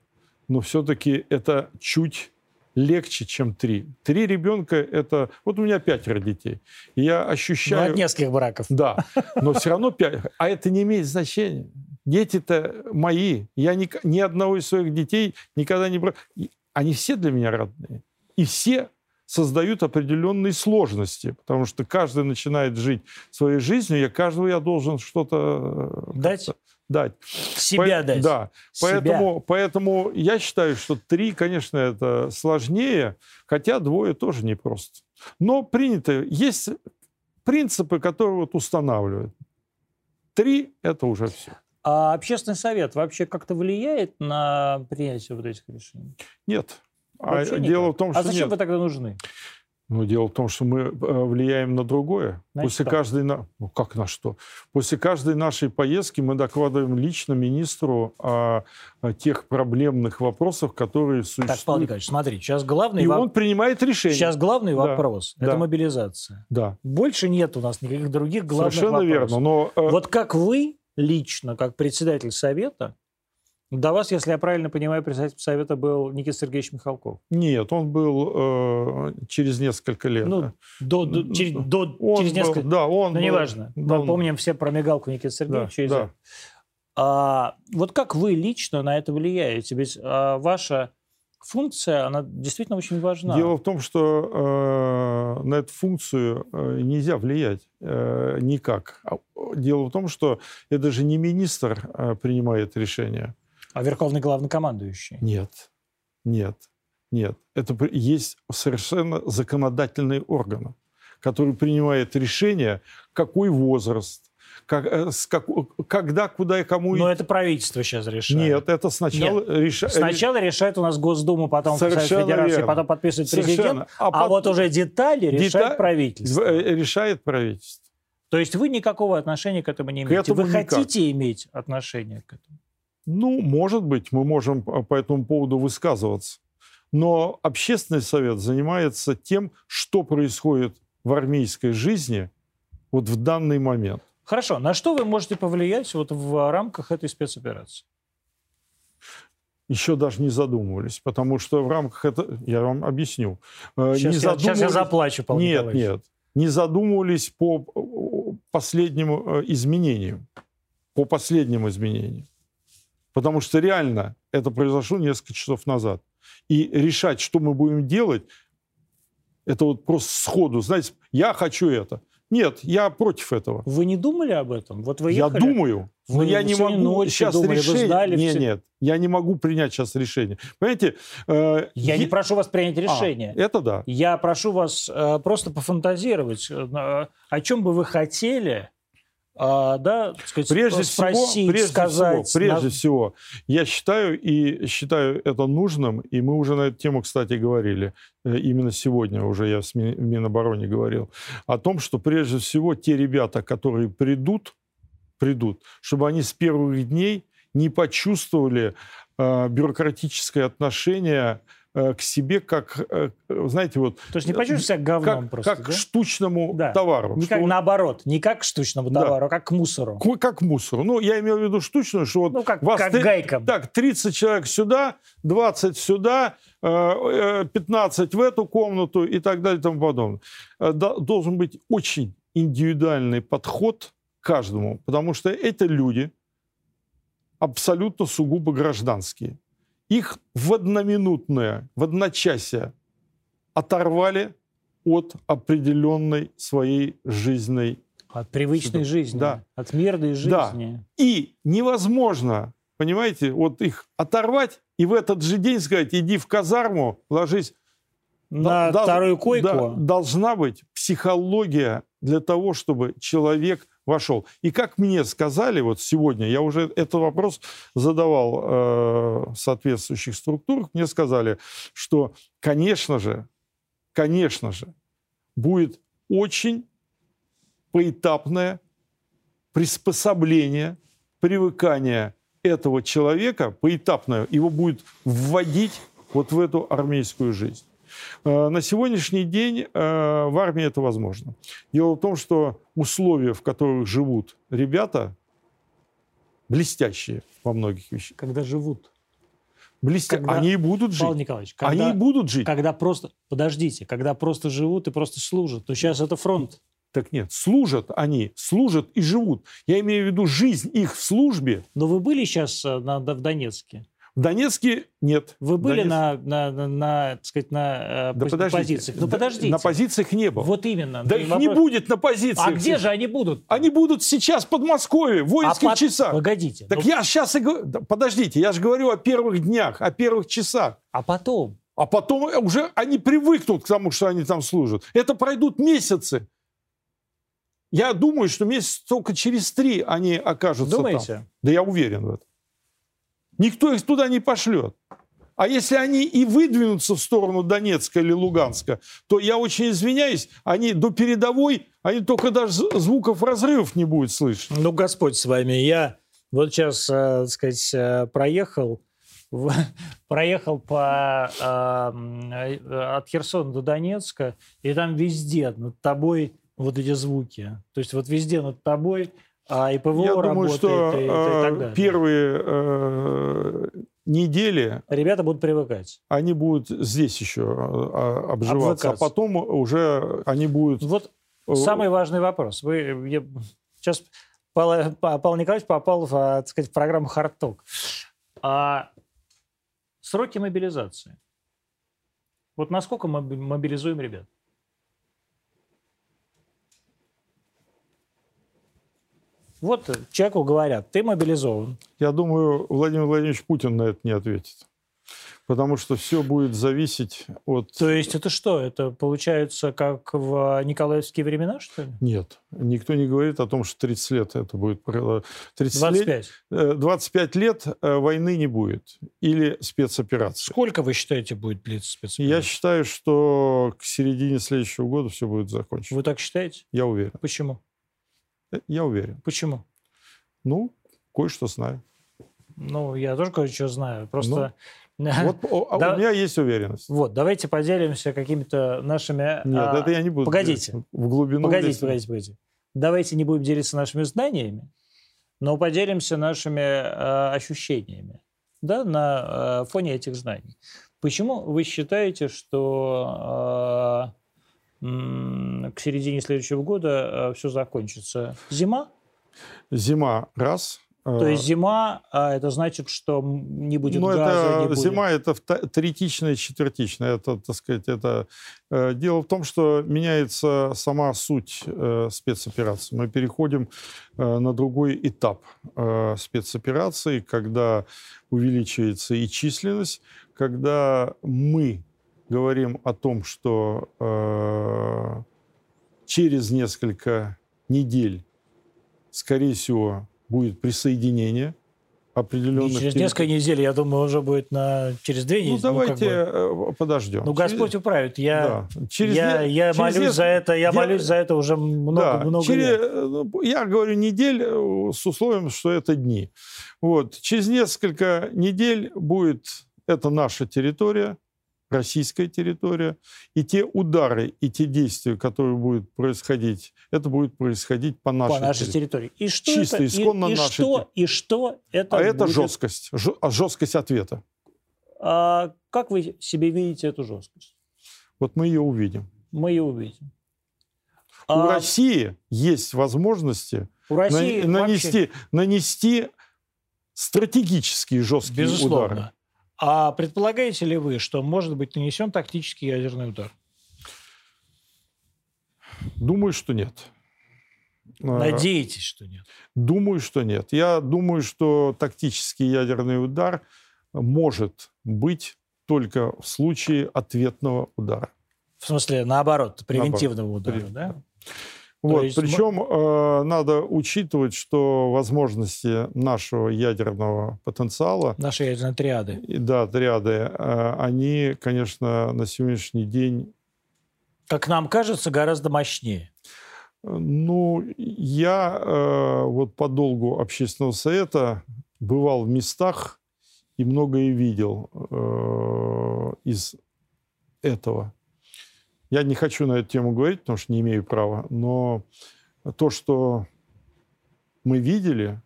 но все-таки это чуть легче, чем три. Три ребенка – это... Вот у меня пятеро детей. И я ощущаю... Ну, от нескольких браков. Да, но все равно пять. А это не имеет значения. Дети-то мои. Я ни, ни одного из своих детей никогда не брал. Они все для меня родные. И все создают определенные сложности, потому что каждый начинает жить своей жизнью, я каждого я должен что-то э, дать. Дать. Себя По, дать. Да. Себя. Поэтому, поэтому я считаю, что три, конечно, это сложнее, хотя двое тоже непросто. Но принято. Есть принципы, которые вот устанавливают. Три – это уже все. А общественный совет вообще как-то влияет на принятие вот этих решений? Нет. А дело в том, что А зачем нет. вы тогда нужны? Ну, дело в том, что мы э, влияем на другое. Значит, После что? каждой... Ну, как на что? После каждой нашей поездки мы докладываем лично министру о, о тех проблемных вопросах, которые существуют. Так, Павел Николаевич, смотри, сейчас главный... И воп... он принимает решение. Сейчас главный да. вопрос – да. это мобилизация. Да. Больше нет у нас никаких других главных Совершенно вопросов. верно, но... Э, вот как вы лично, как председатель Совета, до вас, если я правильно понимаю, председатель Совета был Никита Сергеевич Михалков. Нет, он был э, через несколько лет. Ну, до, до, через, до, он через несколько... Был, да, он Ну, был, неважно. Мы он... помним все про мигалку Никиты Сергеевича. Да, да. А, вот как вы лично на это влияете? Ведь а, ваша функция, она действительно очень важна. Дело в том, что э, на эту функцию э, нельзя влиять э, никак. А, дело в том, что это же не министр э, принимает решение. А верховный главнокомандующий? Нет, нет, нет. Это есть совершенно законодательные органы, которые принимают решение, какой возраст, как, э, с как, когда, куда и кому... Но это правительство сейчас решает. Нет, это сначала решает... Сначала решает у нас Госдума, потом Совет Федерации, верно. потом подписывает Совершенно. президент, а, а вот уже детали решает Деталь... правительство. Э, решает правительство. То есть вы никакого отношения к этому не имеете? Этому вы никак. хотите иметь отношение к этому? Ну, может быть, мы можем по этому поводу высказываться. Но общественный совет занимается тем, что происходит в армейской жизни вот в данный момент. Хорошо. На что вы можете повлиять вот в рамках этой спецоперации? Еще даже не задумывались, потому что в рамках этого... Я вам объясню. Сейчас, не я, задумывались... сейчас я заплачу, Павел Нет, Николаевич. нет. Не задумывались по последнему э, изменению. По последнему изменению. Потому что реально это произошло несколько часов назад. И решать, что мы будем делать, это вот просто сходу. Знаете, я хочу это. Нет, я против этого. Вы не думали об этом? Вот вы ехали, я думаю, вы но я не могу сейчас думали, решение. Нет, все... нет, я не могу принять сейчас решение. Понимаете? Э, я е... не прошу вас принять решение. А, это да. Я прошу вас э, просто пофантазировать, э, о чем бы вы хотели, а, да, сказать, прежде спросить, всего, прежде сказать. Всего, прежде на... всего, я считаю и считаю это нужным, и мы уже на эту тему, кстати, говорили, э, именно сегодня уже я в Минобороне говорил, о том, что прежде всего те ребята, которые придут, придут, чтобы они с первых дней не почувствовали э, бюрократическое отношение к себе как, э, знаете, вот... То есть не почувствуешь себя говном как, просто, Как да? к штучному да. товару. Не как, вот... Наоборот, не как к штучному да. товару, а как к мусору. К, как к мусору. Ну, я имел в виду штучную, что вот... Ну, как, вас как ты... гайкам. Так, 30 человек сюда, 20 сюда, 15 э, в эту комнату и так далее и тому подобное. Должен быть очень индивидуальный подход к каждому, потому что это люди абсолютно сугубо гражданские их в одноминутное, в одночасье оторвали от определенной своей жизненной... От привычной жизни, да. от мирной жизни. Да. И невозможно, понимаете, вот их оторвать и в этот же день сказать, иди в казарму, ложись... На да, вторую койку? Да, должна быть психология для того, чтобы человек вошел. И как мне сказали, вот сегодня, я уже этот вопрос задавал э, соответствующих структурах, мне сказали, что, конечно же, конечно же, будет очень поэтапное приспособление, привыкание этого человека, поэтапное, его будет вводить вот в эту армейскую жизнь. Э, на сегодняшний день э, в армии это возможно. Дело в том, что условия, в которых живут ребята, блестящие во многих вещах. Когда живут. Блестя... Когда... Они и будут жить. Павел Николаевич, когда... Они и будут жить. Когда просто... Подождите, когда просто живут и просто служат. То сейчас это фронт. Так нет, служат они, служат и живут. Я имею в виду жизнь их в службе. Но вы были сейчас э, на, в Донецке? В Донецке нет. Вы были Донецк... на, на, на, на, так сказать, на да пози- позициях? Ну, Да, подождите. На позициях не было. Вот именно. Да их вопрос- не будет на позициях. А где же они будут? Они будут сейчас в Подмосковье, в воинских А под- часах. Погодите. Так ну, я сейчас и говорю... Подождите, я же говорю о первых днях, о первых часах. А потом? А потом уже они привыкнут к тому, что они там служат. Это пройдут месяцы. Я думаю, что месяц только через три они окажутся там. Думаете? Да я уверен в этом. Никто их туда не пошлет. А если они и выдвинутся в сторону Донецка или Луганска, то я очень извиняюсь, они до передовой, они только даже звуков разрывов не будет слышно. Ну, Господь с вами. Я вот сейчас, э, так сказать, э, проехал, проехал по, э, от Херсона до Донецка, и там везде над тобой вот эти звуки. То есть вот везде над тобой а, и ПВО я думаю, что и, и э, так далее. первые э, недели Ребята будут привыкать. они будут здесь еще э, обживаться, а потом уже они будут... Вот э, самый важный вопрос. Вы, я- сейчас Павел, Павел Николаевич попал в, а, так сказать, в программу «Хардток». А сроки мобилизации. Вот насколько мы мобилизуем ребят? Вот человеку говорят, ты мобилизован. Я думаю, Владимир Владимирович Путин на это не ответит. Потому что все будет зависеть от... То есть это что? Это получается как в Николаевские времена, что ли? Нет, никто не говорит о том, что 30 лет это будет... про- 30 лет, 25. э, 25 лет э, войны не будет. Или спецоперации. Сколько вы считаете будет длиться Я спецоперация? считаю, что к середине следующего года все будет закончено. Вы так считаете? Я уверен. Почему? Я уверен. Почему? Ну, кое-что знаю. Ну, я тоже кое-что знаю. Просто... Вот о- а Да. у меня есть уверенность. Вот, давайте поделимся какими-то нашими... Нет, а, это я не буду. погодите. В глубину. Погодите, лезть. погодите, погодите. Давайте не будем делиться нашими знаниями, но поделимся нашими э, ощущениями да, на э, фоне этих знаний. Почему вы считаете, что э, к середине следующего года все закончится? Зима? Зима раз. То Э, есть зима, а это значит, что не будет Ну, газа, это не будет... зима, это третичное, четвертичное. Это, так сказать, это э, дело в том, что меняется сама суть э, спецоперации. Мы переходим э, на другой этап э, спецоперации, когда увеличивается и численность, когда мы говорим о том, что э, через несколько недель, скорее всего, будет присоединение И определенных через территорий. несколько недель, я думаю, уже будет на... через две недели. Ну, давайте как бы. э, подождем. Ну, Господь управит. Я, Да. Через я, я через молюсь несколько- за это, я я- молюсь за это уже много, да, много через- лет. э, ну, Я говорю недель э, с условием, что это дни. Вот. Через несколько недель будет это наша территория, российская территория, и те удары и те действия, которые будут происходить, это будет происходить по нашей, по нашей территории. территории. И что Чисто, это? И- исконно и, наша что, и что это А это будет? жесткость, жё- а жесткость ответа. А как вы себе видите эту жесткость? Вот мы ее увидим. Мы ее увидим. У А России есть возможности у России нан- вообще- нанести, нанести стратегические жесткие безусловно. удары. А предполагаете ли вы, что может быть нанесен тактический ядерный удар? Думаю, что нет. А, Надеетесь, что нет? Думаю, что нет. Я думаю, что тактический ядерный удар может быть только в случае ответного удара. В смысле, наоборот, превентивного удара, Прев- да? Вот, есть причем э, надо учитывать, что возможности нашего ядерного потенциала, Наши ядерные триады. и, да, триады, э, они, конечно, на сегодняшний день Как нам кажется, гораздо мощнее. Ну, я э, вот по долгу общественного совета бывал в местах и многое видел э, из этого. Я не хочу на эту тему говорить, потому что не имею права, но то, что мы видели,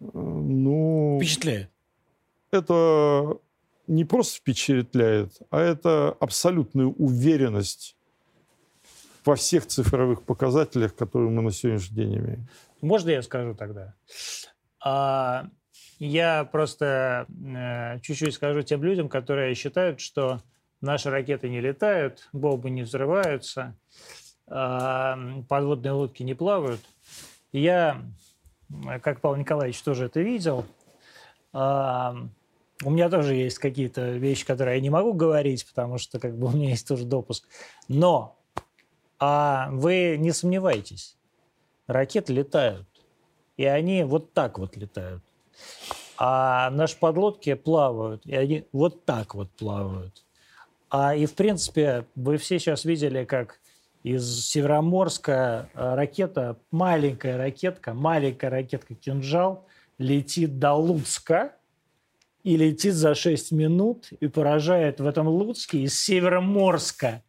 э, ну, Впечатляет. это не просто впечатляет, а это абсолютная уверенность во всех цифровых показателях, которые мы на сегодняшний день имеем. Можно я скажу тогда? А, я просто э, чуть-чуть скажу тем людям, которые считают, что наши ракеты не летают, бомбы не взрываются, э, подводные лодки не плавают. Я, как Павел Николаевич, тоже это видел. Э, у меня тоже есть какие-то вещи, которые я не могу говорить, потому что как бы у меня есть тоже допуск. Но а вы не сомневайтесь, ракеты летают. И они вот так вот летают. А наши подлодки плавают, и они вот так вот плавают. А и, в принципе, вы все сейчас видели, как из Североморска э, ракета, маленькая ракетка, маленькая ракетка «Кинжал» летит до Луцка и летит за 6 минут и поражает в этом Луцке из Североморска,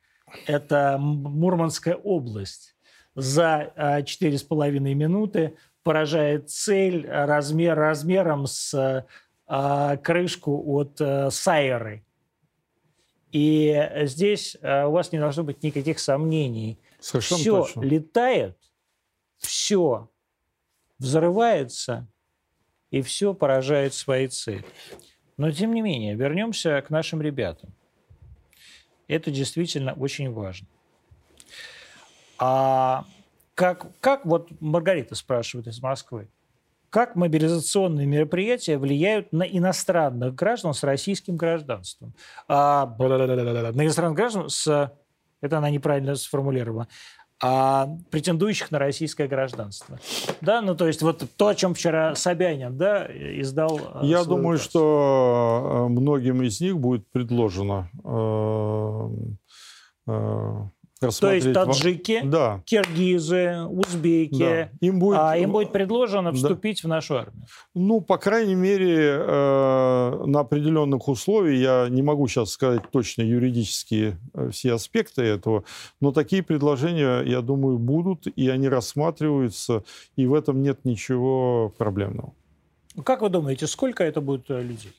это Мурманская область, за 4,5 э, минуты поражает цель размер, размером с э, крышку от Сайеры. И здесь э, у вас не должно быть никаких сомнений. Совершенно все точно. летает, все взрывается, и все поражает свои цели. Но, тем не менее, вернемся к нашим ребятам. Это действительно очень важно. А как, как вот Маргарита спрашивает из Москвы, как мобилизационные мероприятия влияют на иностранных граждан с российским гражданством? А, на иностранных граждан с... Это она неправильно сформулировала а претендующих на российское гражданство. Да, ну то есть вот то, о чем вчера Собянин да, издал. Э, Я думаю, указ. что э, многим из них будет предложено э, то есть таджики, да. киргизы, узбеки, да. им, будет, а, им будет предложено вступить да. в нашу армию? Ну, по крайней мере, э, на определенных условиях, я не могу сейчас сказать точно юридические э, все аспекты этого, но такие предложения, я думаю, будут, и они рассматриваются, и в этом нет ничего проблемного. Как вы думаете, сколько это будет э, людей?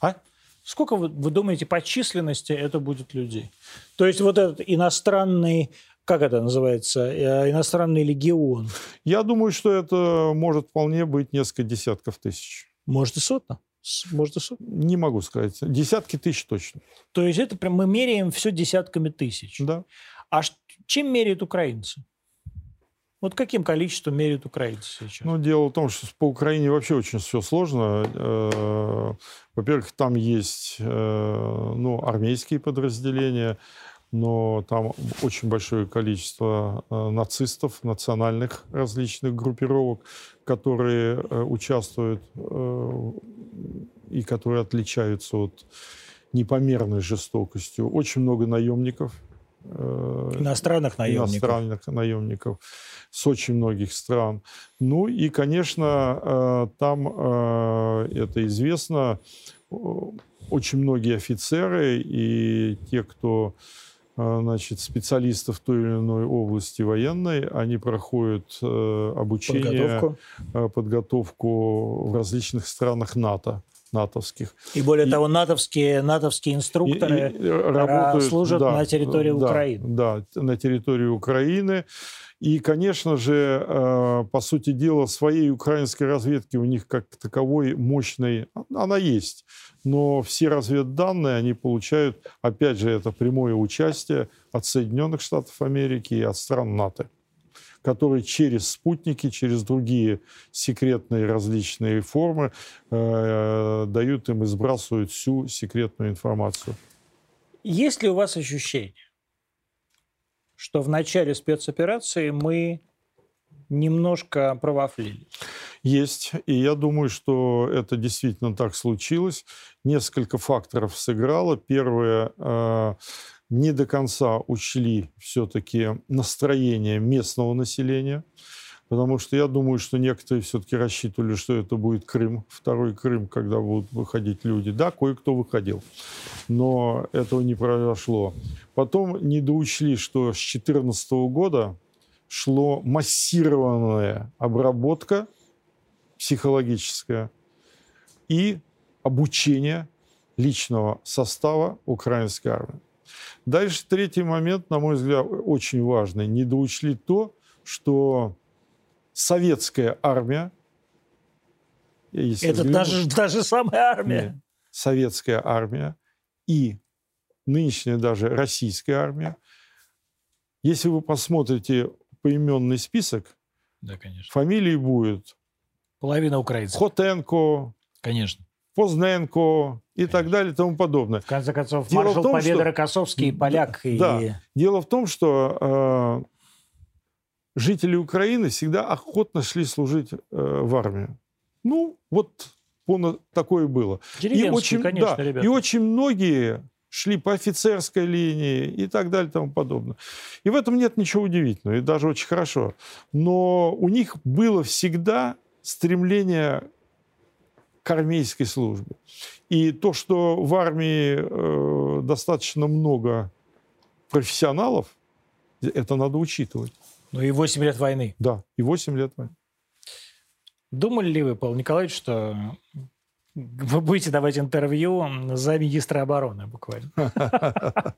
А? Сколько вы, вы думаете по численности это будет людей? То есть вот этот иностранный как это называется, э, иностранный легион? Я думаю, что это может вполне быть несколько десятков тысяч. Может и сотна? Может и сотна? Не могу сказать. Десятки тысяч точно. То есть это прям мы меряем все десятками тысяч? Да. А чем меряют украинцы? Вот каким количеством меряют украинцы сейчас? Ну, дело в том, что по Украине вообще очень все сложно. Э, во-первых, там есть э, ну, армейские подразделения, но там очень большое количество э, нацистов, национальных различных группировок, которые участвуют и которые отличаются от непомерной жестокостью. Очень много наемников. Иностранных наемников. Иностранных наемников с очень многих стран. Ну и, конечно, э, там, э, это известно, очень многие офицеры и те, кто э, значит, специалисты в той или иной области военной, они проходят обучение, подготовку, подготовку в различных странах НАТО натовских. И более и, того, натовские, натовские инструкторы и, и работают, служат да, на территории да, Украины. Да, на территории Украины. И, конечно же, э, по сути дела, своей украинской разведки у них как таковой мощной, она есть. Но все разведданные они получают, опять же, это прямое участие от Соединенных Штатов Америки и от стран НАТО которые через спутники, через другие секретные различные формы э, дают им и сбрасывают всю секретную информацию. Есть ли у вас ощущение, что в начале спецоперации мы немножко провафлили. Есть. И я думаю, что это действительно так случилось. Несколько факторов сыграло. Первое, э, не до конца учли все-таки настроение местного населения потому что я думаю, что некоторые все-таки рассчитывали, что это будет Крым, второй Крым, когда будут выходить люди. Да, кое-кто выходил, но этого не произошло. Потом недоучли, что с 2014 года шло массированная обработка психологическая и обучение личного состава украинской армии. Дальше третий момент, на мой взгляд, очень важный. Не доучли то, что советская армия... Это даже, даже самая армия. Нет, советская армия и нынешняя даже российская армия. Если вы посмотрите поименный список, да, конечно. фамилии будет Половина украинцев. Хотенко. Конечно. Позненко и Конечно. так далее и тому подобное. В конце концов, Дело маршал том, Победы что... Рокоссовский поляк. Да, и... да. Дело в том, что э, жители Украины всегда охотно шли служить э, в армию. Ну, вот он, такое было. И очень, конечно, да, ребята. И очень многие шли по офицерской линии и так далее и тому подобное. И в этом нет ничего удивительного, и даже очень хорошо. Но у них было всегда стремление к армейской службе. И то, что в армии э, достаточно много профессионалов, это надо учитывать. Ну и 8 лет войны. Да, и 8 лет войны. Думали ли вы, Павел Николаевич, что вы будете давать интервью за министра обороны буквально?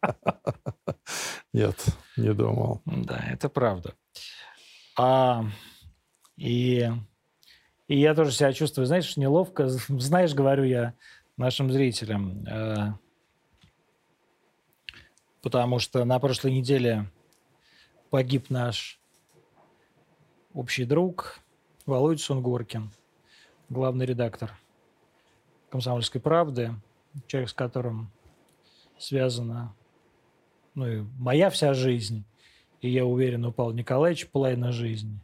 Нет, не думал. Да, это правда. А, и и я тоже себя чувствую, знаешь, неловко. Знаешь, говорю я нашим зрителям, э, потому что на прошлой неделе погиб наш общий друг Володя Сунгоркин, главный редактор «Комсомольской правды», человек, с которым связана ну, и моя вся жизнь, и я уверен, у Павла Николаевича половина жизни –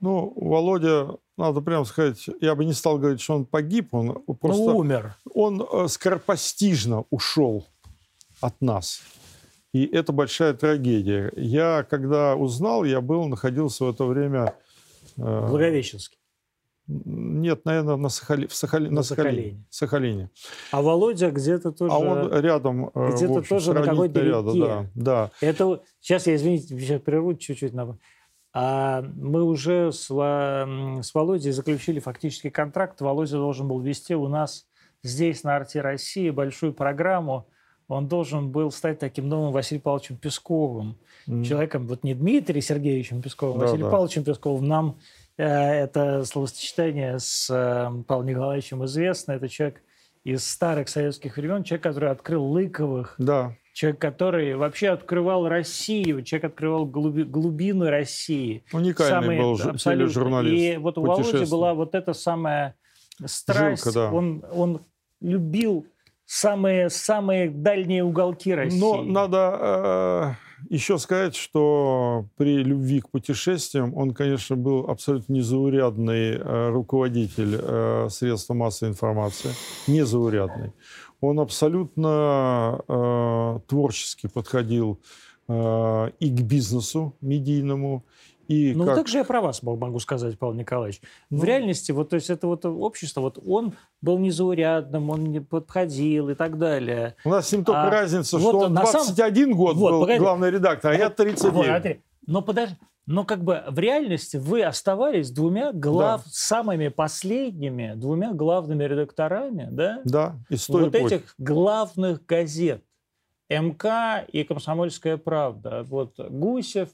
ну, Володя, надо прямо сказать, я бы не стал говорить, что он погиб, он просто... Ну, умер. Он э, скоропостижно ушел от нас. И это большая трагедия. Я, когда узнал, я был, находился в это время... Э, Благовещенский. Нет, наверное, на, Сахали, в Сахали, на, на Сахалине. Сахалине. А Володя где-то тоже... А он рядом, э, где-то тоже на какой-то реке. Да, да. Это, сейчас я, извините, сейчас прерву чуть-чуть. На... А мы уже с, с Володей заключили фактически контракт. Володя должен был вести у нас здесь, на Арте России, большую программу. Он должен был стать таким новым Василием Павловичем Песковым. Mm. Человеком, вот не Дмитрием Сергеевичем Песковым, а да, Василием да. Павловичем Песковым. Нам э, это словосочетание с э, Павлом Николаевичем известно. Это человек из старых советских времен, человек, который открыл Лыковых. Да человек, который вообще открывал Россию, человек открывал глуби, глубины России. Уникальный Самый, был абсолютно. журналист. И вот у Володи была вот эта самая страсть. Жилка, да. он, он любил самые, самые дальние уголки России. Но надо э, еще сказать, что при любви к путешествиям он, конечно, был абсолютно незаурядный э, руководитель э, средств массовой информации. Незаурядный. Он абсолютно э, творчески подходил э, и к бизнесу медийному, и ну, как... так же я про вас могу сказать, Павел Николаевич. Ну... В реальности, вот, то есть это вот общество, вот он был незаурядным, он не подходил и так далее. У нас с ним только а, разница, вот что он 21 сам... год вот, был погоди. главный редактор, а я 39. Вот, но подожди, но как бы в реальности вы оставались двумя глав, да. самыми последними, двумя главными редакторами, да? Да, из той Вот эпохи. этих главных газет. МК и «Комсомольская правда». Вот Гусев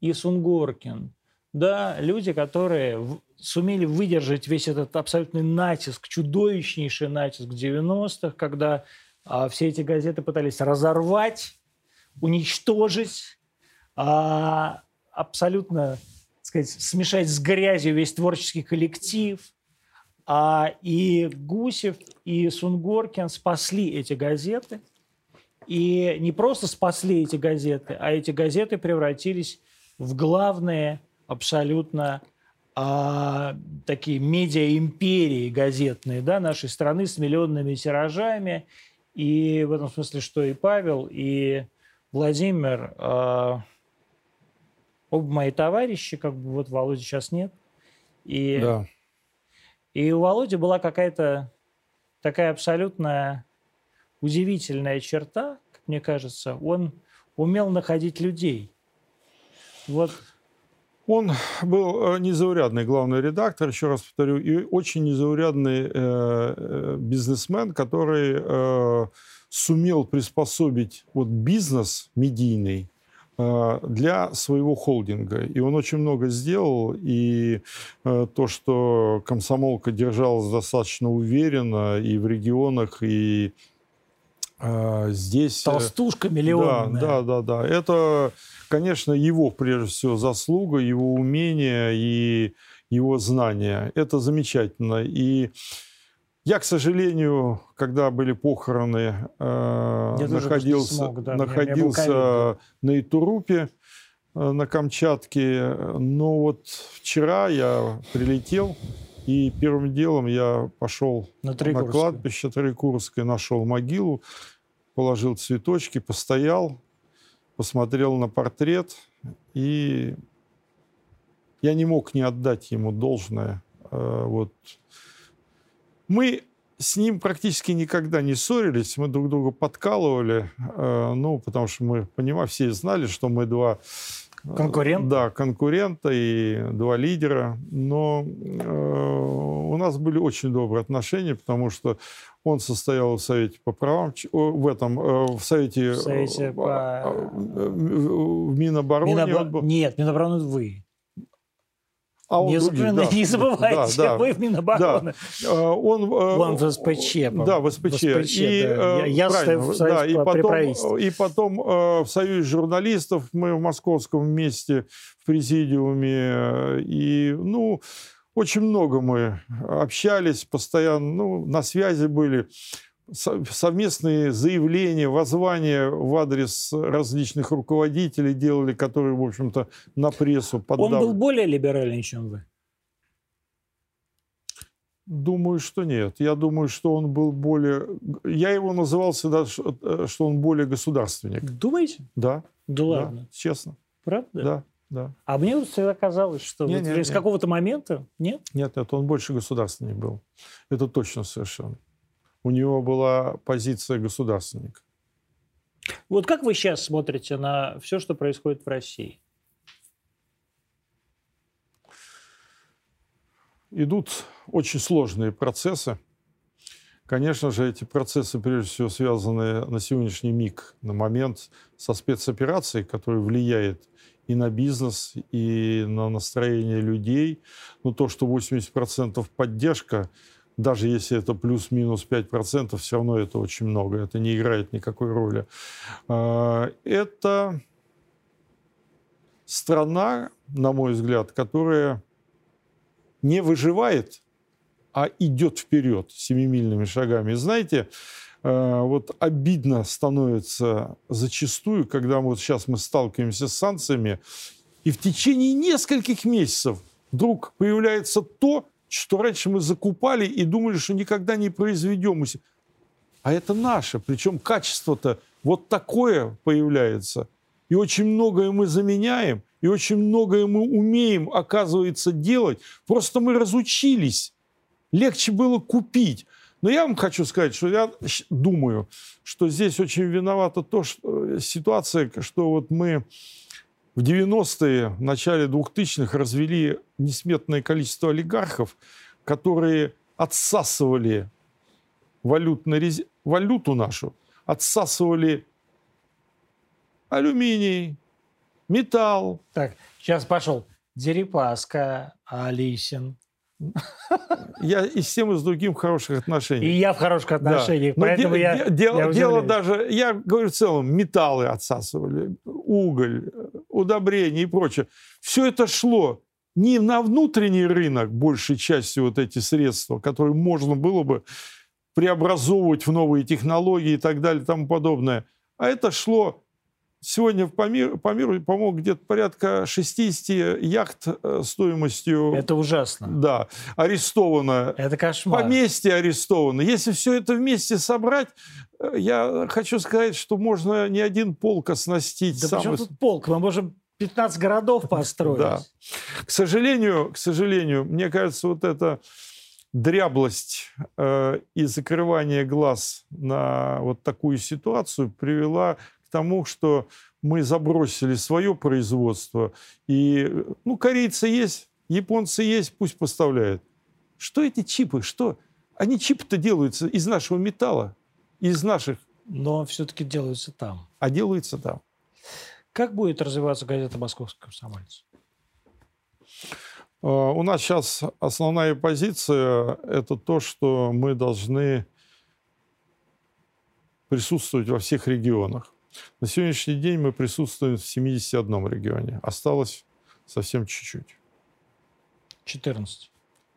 и Сунгоркин. Да, люди, которые сумели выдержать весь этот абсолютный натиск, чудовищнейший натиск 90-х, когда а, все эти газеты пытались разорвать, уничтожить, а, абсолютно, так сказать, смешать с грязью весь творческий коллектив. А и Гусев, и Сунгоркин спасли эти газеты. И не просто спасли эти газеты, а эти газеты превратились в главные абсолютно а, такие медиа-империи газетные да, нашей страны с миллионными тиражами. И в этом смысле, что и Павел, и Владимир а, оба мои товарищи, как бы вот Володи сейчас нет. И, да. и у Володи была какая-то такая абсолютно удивительная черта, как мне кажется. Он умел находить людей. Вот Он был э, незаурядный главный редактор, еще раз повторю, и очень незаурядный э, э, бизнесмен, который э, сумел приспособить вот бизнес медийный для своего холдинга. И он очень много сделал. И э, то, что комсомолка держалась достаточно уверенно и в регионах, и э, здесь... Толстушка миллионная. Да, да, да, да. Это, конечно, его, прежде всего, заслуга, его умение и его знания. Это замечательно. И я, к сожалению, когда были похороны, э, находился, смог, да, находился на Итурупе э, на Камчатке. Но вот вчера я прилетел, и первым делом я пошел на, на кладбище Трикурское, нашел могилу, положил цветочки, постоял, посмотрел на портрет, и я не мог не отдать ему должное. Э, вот мы с ним практически никогда не ссорились, мы друг друга подкалывали, э, ну, потому что мы, понимаем, все знали, что мы два... Э, конкурента? Да, конкурента и два лидера, но э, у нас были очень добрые отношения, потому что он состоял в Совете по правам, в этом, в Совете... В Совете по... В Минобороне. Минобо... Нет, Минобороны вы. А он не, других, да, не забывайте, да, вы в Минобороны. Да. Он, э, он в СПЧ. Да, в СПЧ. В СПЧ и, да. Э, я, я в да, и потом, и потом э, в Союзе журналистов мы в московском вместе в президиуме. И, ну, очень много мы общались постоянно, ну, на связи были совместные заявления, воззвания в адрес различных руководителей делали, которые, в общем-то, на прессу поддав... Он был более либеральный, чем вы? Думаю, что нет. Я думаю, что он был более... Я его называл всегда, э, что он более государственник. Думаете? Да. Да ладно? Да, честно. Правда? Да. Да. А мне всегда казалось, что нет, вот нет, с какого-то момента... Нет? Нет, нет, он больше государственник был. Это точно совершенно у него была позиция государственника. Вот как вы сейчас смотрите на все, что происходит в России? Идут очень сложные процессы. Конечно же, эти процессы, прежде всего, связаны на сегодняшний миг, на момент со спецоперацией, которая влияет и на бизнес, и на настроение людей. Но то, что 80% поддержка, даже если это плюс-минус 5%, все равно это очень много, это не играет никакой роли. А, это страна, на мой взгляд, которая не выживает, а идет вперед семимильными шагами. Знаете, а, вот обидно становится зачастую, когда вот сейчас мы сталкиваемся с санкциями, и в течение нескольких месяцев вдруг появляется то, что раньше мы закупали и думали, что никогда не произведем. А это наше. Причем качество-то вот такое появляется. И очень многое мы заменяем, и очень многое мы умеем, оказывается, делать. Просто мы разучились. Легче было купить. Но я вам хочу сказать, что я думаю, что здесь очень виновата то, что, э, ситуация, что вот мы в 90-е, в начале 2000-х развели несметное количество олигархов, которые отсасывали валютный рез... валюту нашу, отсасывали алюминий, металл. Так, сейчас пошел. Дерипаска, Алисин, я и с тем, и с другим в хороших отношениях. И я в хороших отношениях, да. поэтому де- я, дело, я дело даже, я говорю в целом, металлы отсасывали, уголь, удобрения и прочее. Все это шло не на внутренний рынок, большей частью вот эти средства, которые можно было бы преобразовывать в новые технологии и так далее и тому подобное, а это шло Сегодня по миру, по миру по-моему, где-то порядка 60 яхт э, стоимостью... Это ужасно. Да, арестовано. Это кошмар. Поместье арестовано. Если все это вместе собрать, э, я хочу сказать, что можно не один полк оснастить. Да самый... почему тут полк? Мы можем 15 городов построить. Да. К сожалению, к сожалению, мне кажется, вот эта дряблость э, и закрывание глаз на вот такую ситуацию привела к тому, что мы забросили свое производство. И, ну, корейцы есть, японцы есть, пусть поставляют. Что эти чипы? Что? Они чипы-то делаются из нашего металла, из наших. Но все-таки делаются там. А делаются там. Как будет развиваться газета «Московский комсомолец»? А, у нас сейчас основная позиция – это то, что мы должны присутствовать во всех регионах. На сегодняшний день мы присутствуем в 71 регионе. Осталось совсем чуть-чуть. 14.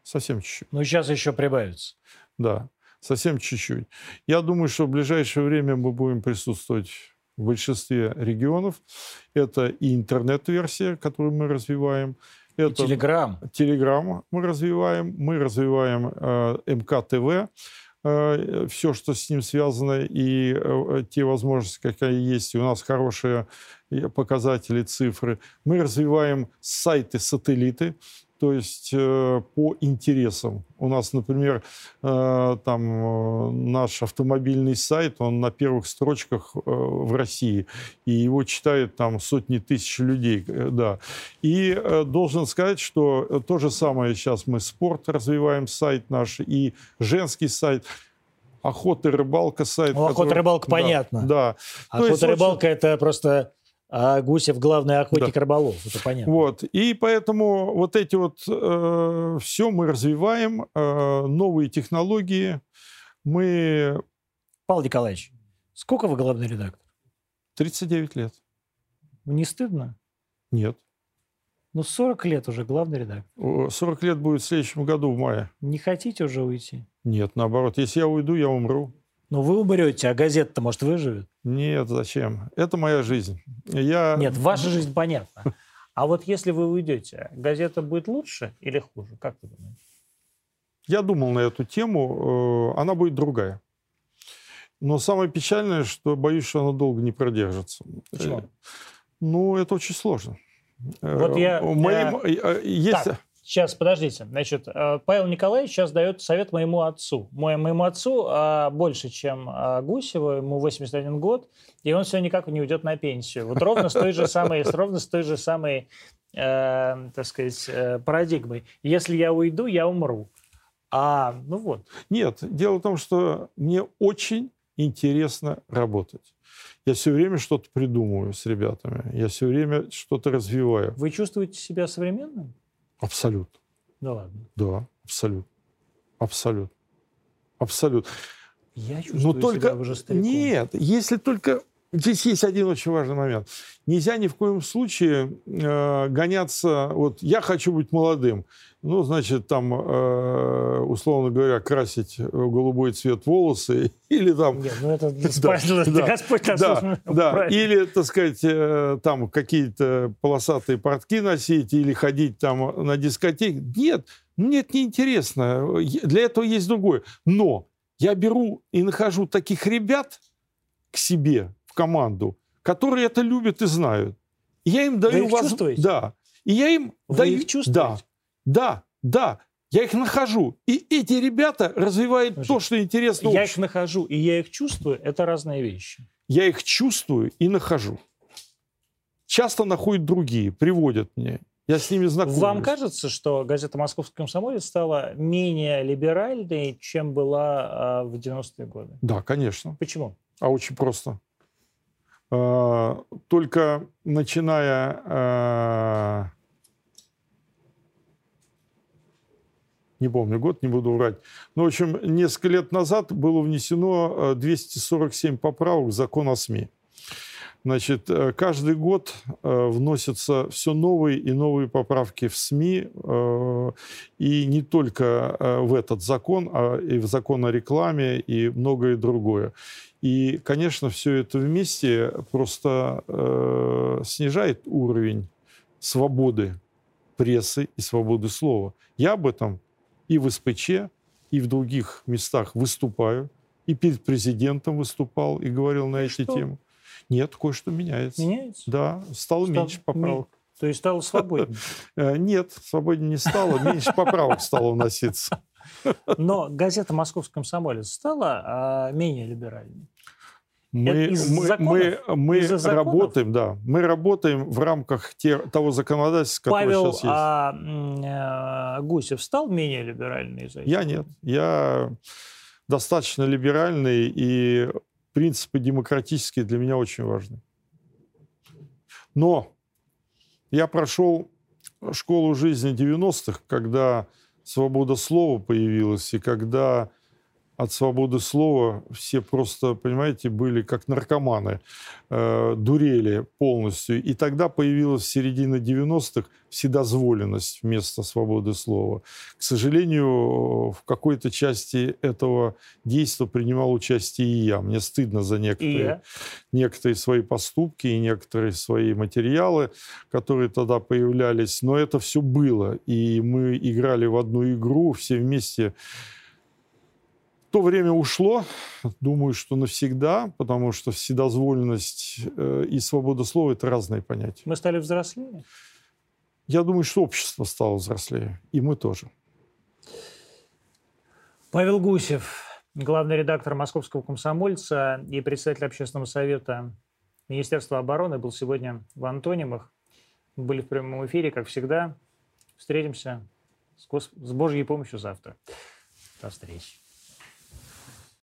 Совсем чуть-чуть. Ну, сейчас еще прибавится. Да, совсем чуть-чуть. Я думаю, что в ближайшее время мы будем присутствовать в большинстве регионов. Это и интернет-версия, которую мы развиваем. Это Телеграм. Телеграм мы развиваем. Мы развиваем э, МК-ТВ. Э, все, что с ним связано, и э, те возможности, какие есть. И у нас хорошие показатели, цифры. Мы развиваем сайты-сателлиты то есть э, по интересам. У нас, например, э, там э, наш автомобильный сайт, он на первых строчках в России, и его читают там сотни тысяч людей, да. И должен сказать, что то же самое сейчас мы спорт развиваем, сайт наш, и женский сайт. Охота и рыбалка сайт. Ну, охота и рыбалка да, понятно. Да. Охота и рыбалка очень... это просто а Гусев главный охотник да. рыболов, это понятно. Вот. И поэтому вот эти вот э, все мы развиваем, э, новые технологии. Мы... Павел Николаевич, сколько вы главный редактор? 39 лет. Не стыдно? Нет. Ну, 40 лет уже главный редактор. 40 лет будет в следующем году, в мае. Не хотите уже уйти? Нет, наоборот. Если я уйду, я умру. Ну, вы умрете, а газета-то, может, выживет? Нет, зачем? Это моя жизнь. Я... Нет, ваша жизнь понятна. А вот если вы уйдете, газета будет лучше или хуже? Как вы думаете? Я думал на эту тему. Э, она будет другая. Но самое печальное, что боюсь, что она долго не продержится. Почему? Ну, это очень сложно. Вот я... Моим... Э... Есть... Так. Сейчас, подождите. Значит, э, Павел Николаевич сейчас дает совет моему отцу. Мой, моему отцу а, больше, чем а, Гусеву, ему 81 год, и он все никак не уйдет на пенсию. Вот ровно с той же самой, ровно с той же самой, э, так сказать, э, парадигмой. Если я уйду, я умру. А, ну вот. Нет, дело в том, что мне очень интересно работать. Я все время что-то придумываю с ребятами. Я все время что-то развиваю. Вы чувствуете себя современным? Абсолютно. Да ладно. Да, абсолютно. Абсолютно. Абсолютно. Я чувствую Но только... себя уже стариком. Нет, если только Здесь есть один очень важный момент. Нельзя ни в коем случае э, гоняться. Вот я хочу быть молодым. Ну, значит, там, э, условно говоря, красить в голубой цвет волосы или там... Нет, ну это да, да, Господь нас да, да. Или, так сказать, э, там какие-то полосатые портки носить или ходить там на дискотеке. Нет, мне это неинтересно. Для этого есть другое. Но я беру и нахожу таких ребят к себе, команду, которые это любят и знают. И я им даю возможность. Да. И я им Вы даю... их чувствуете? Да, да, да. Я их нахожу. И эти ребята развивают Слушай, то, что интересно Я их нахожу, и я их чувствую. Это разные вещи. Я их чувствую и нахожу. Часто находят другие, приводят мне. Я с ними знакомлюсь. Вам кажется, что газета «Московский комсомолец» стала менее либеральной, чем была а, в 90-е годы? Да, конечно. Почему? А очень просто. А, только начиная не помню год, не буду врать. Но, в общем, несколько лет назад было внесено 247 а, поправок в закон о СМИ. Значит, э, каждый год э, вносятся все новые и новые поправки в СМИ, э, и не только в этот закон, а и в закон о рекламе, и многое другое. И, конечно, все это вместе просто э, снижает уровень свободы прессы и свободы слова. Я об этом и в СПЧ, и в других местах выступаю, и перед президентом выступал и говорил на и эти что? темы. Нет, кое-что меняется. Меняется? Да, стало Стал... меньше поправок. То есть стало свободнее? Э, нет, свободнее не стало, меньше поправок стало вноситься. Но газета «Московский комсомолец» стала а, менее либеральной? Мы, из мы, законов? мы, мы законов? работаем, да, мы работаем в рамках те, того законодательства, которое Павел сейчас есть. а, э, Гусев стал менее либеральный из-за этого? Я нет. Я достаточно либеральный, и принципы демократические для меня очень важны. Но я прошел школу жизни 90-х, когда свобода слова появилась, и когда от свободы слова все просто, понимаете, были как наркоманы, э, дурели полностью. И тогда появилась в середине 90-х вседозволенность вместо свободы слова. К сожалению, в какой-то части этого действия принимал участие и я. Мне стыдно за некоторые, некоторые свои поступки и некоторые свои материалы, которые тогда появлялись. Но это все было. И мы играли в одну игру все вместе. То время ушло, думаю, что навсегда, потому что вседозволенность э, и свобода слова – это разные понятия. Мы стали взрослее? Я думаю, что общество стало взрослее, и мы тоже. Павел Гусев, главный редактор «Московского комсомольца» и председатель общественного совета Министерства обороны, был сегодня в Антонимах. Мы были в прямом эфире, как всегда. Встретимся с, Божьей помощью завтра. До встречи.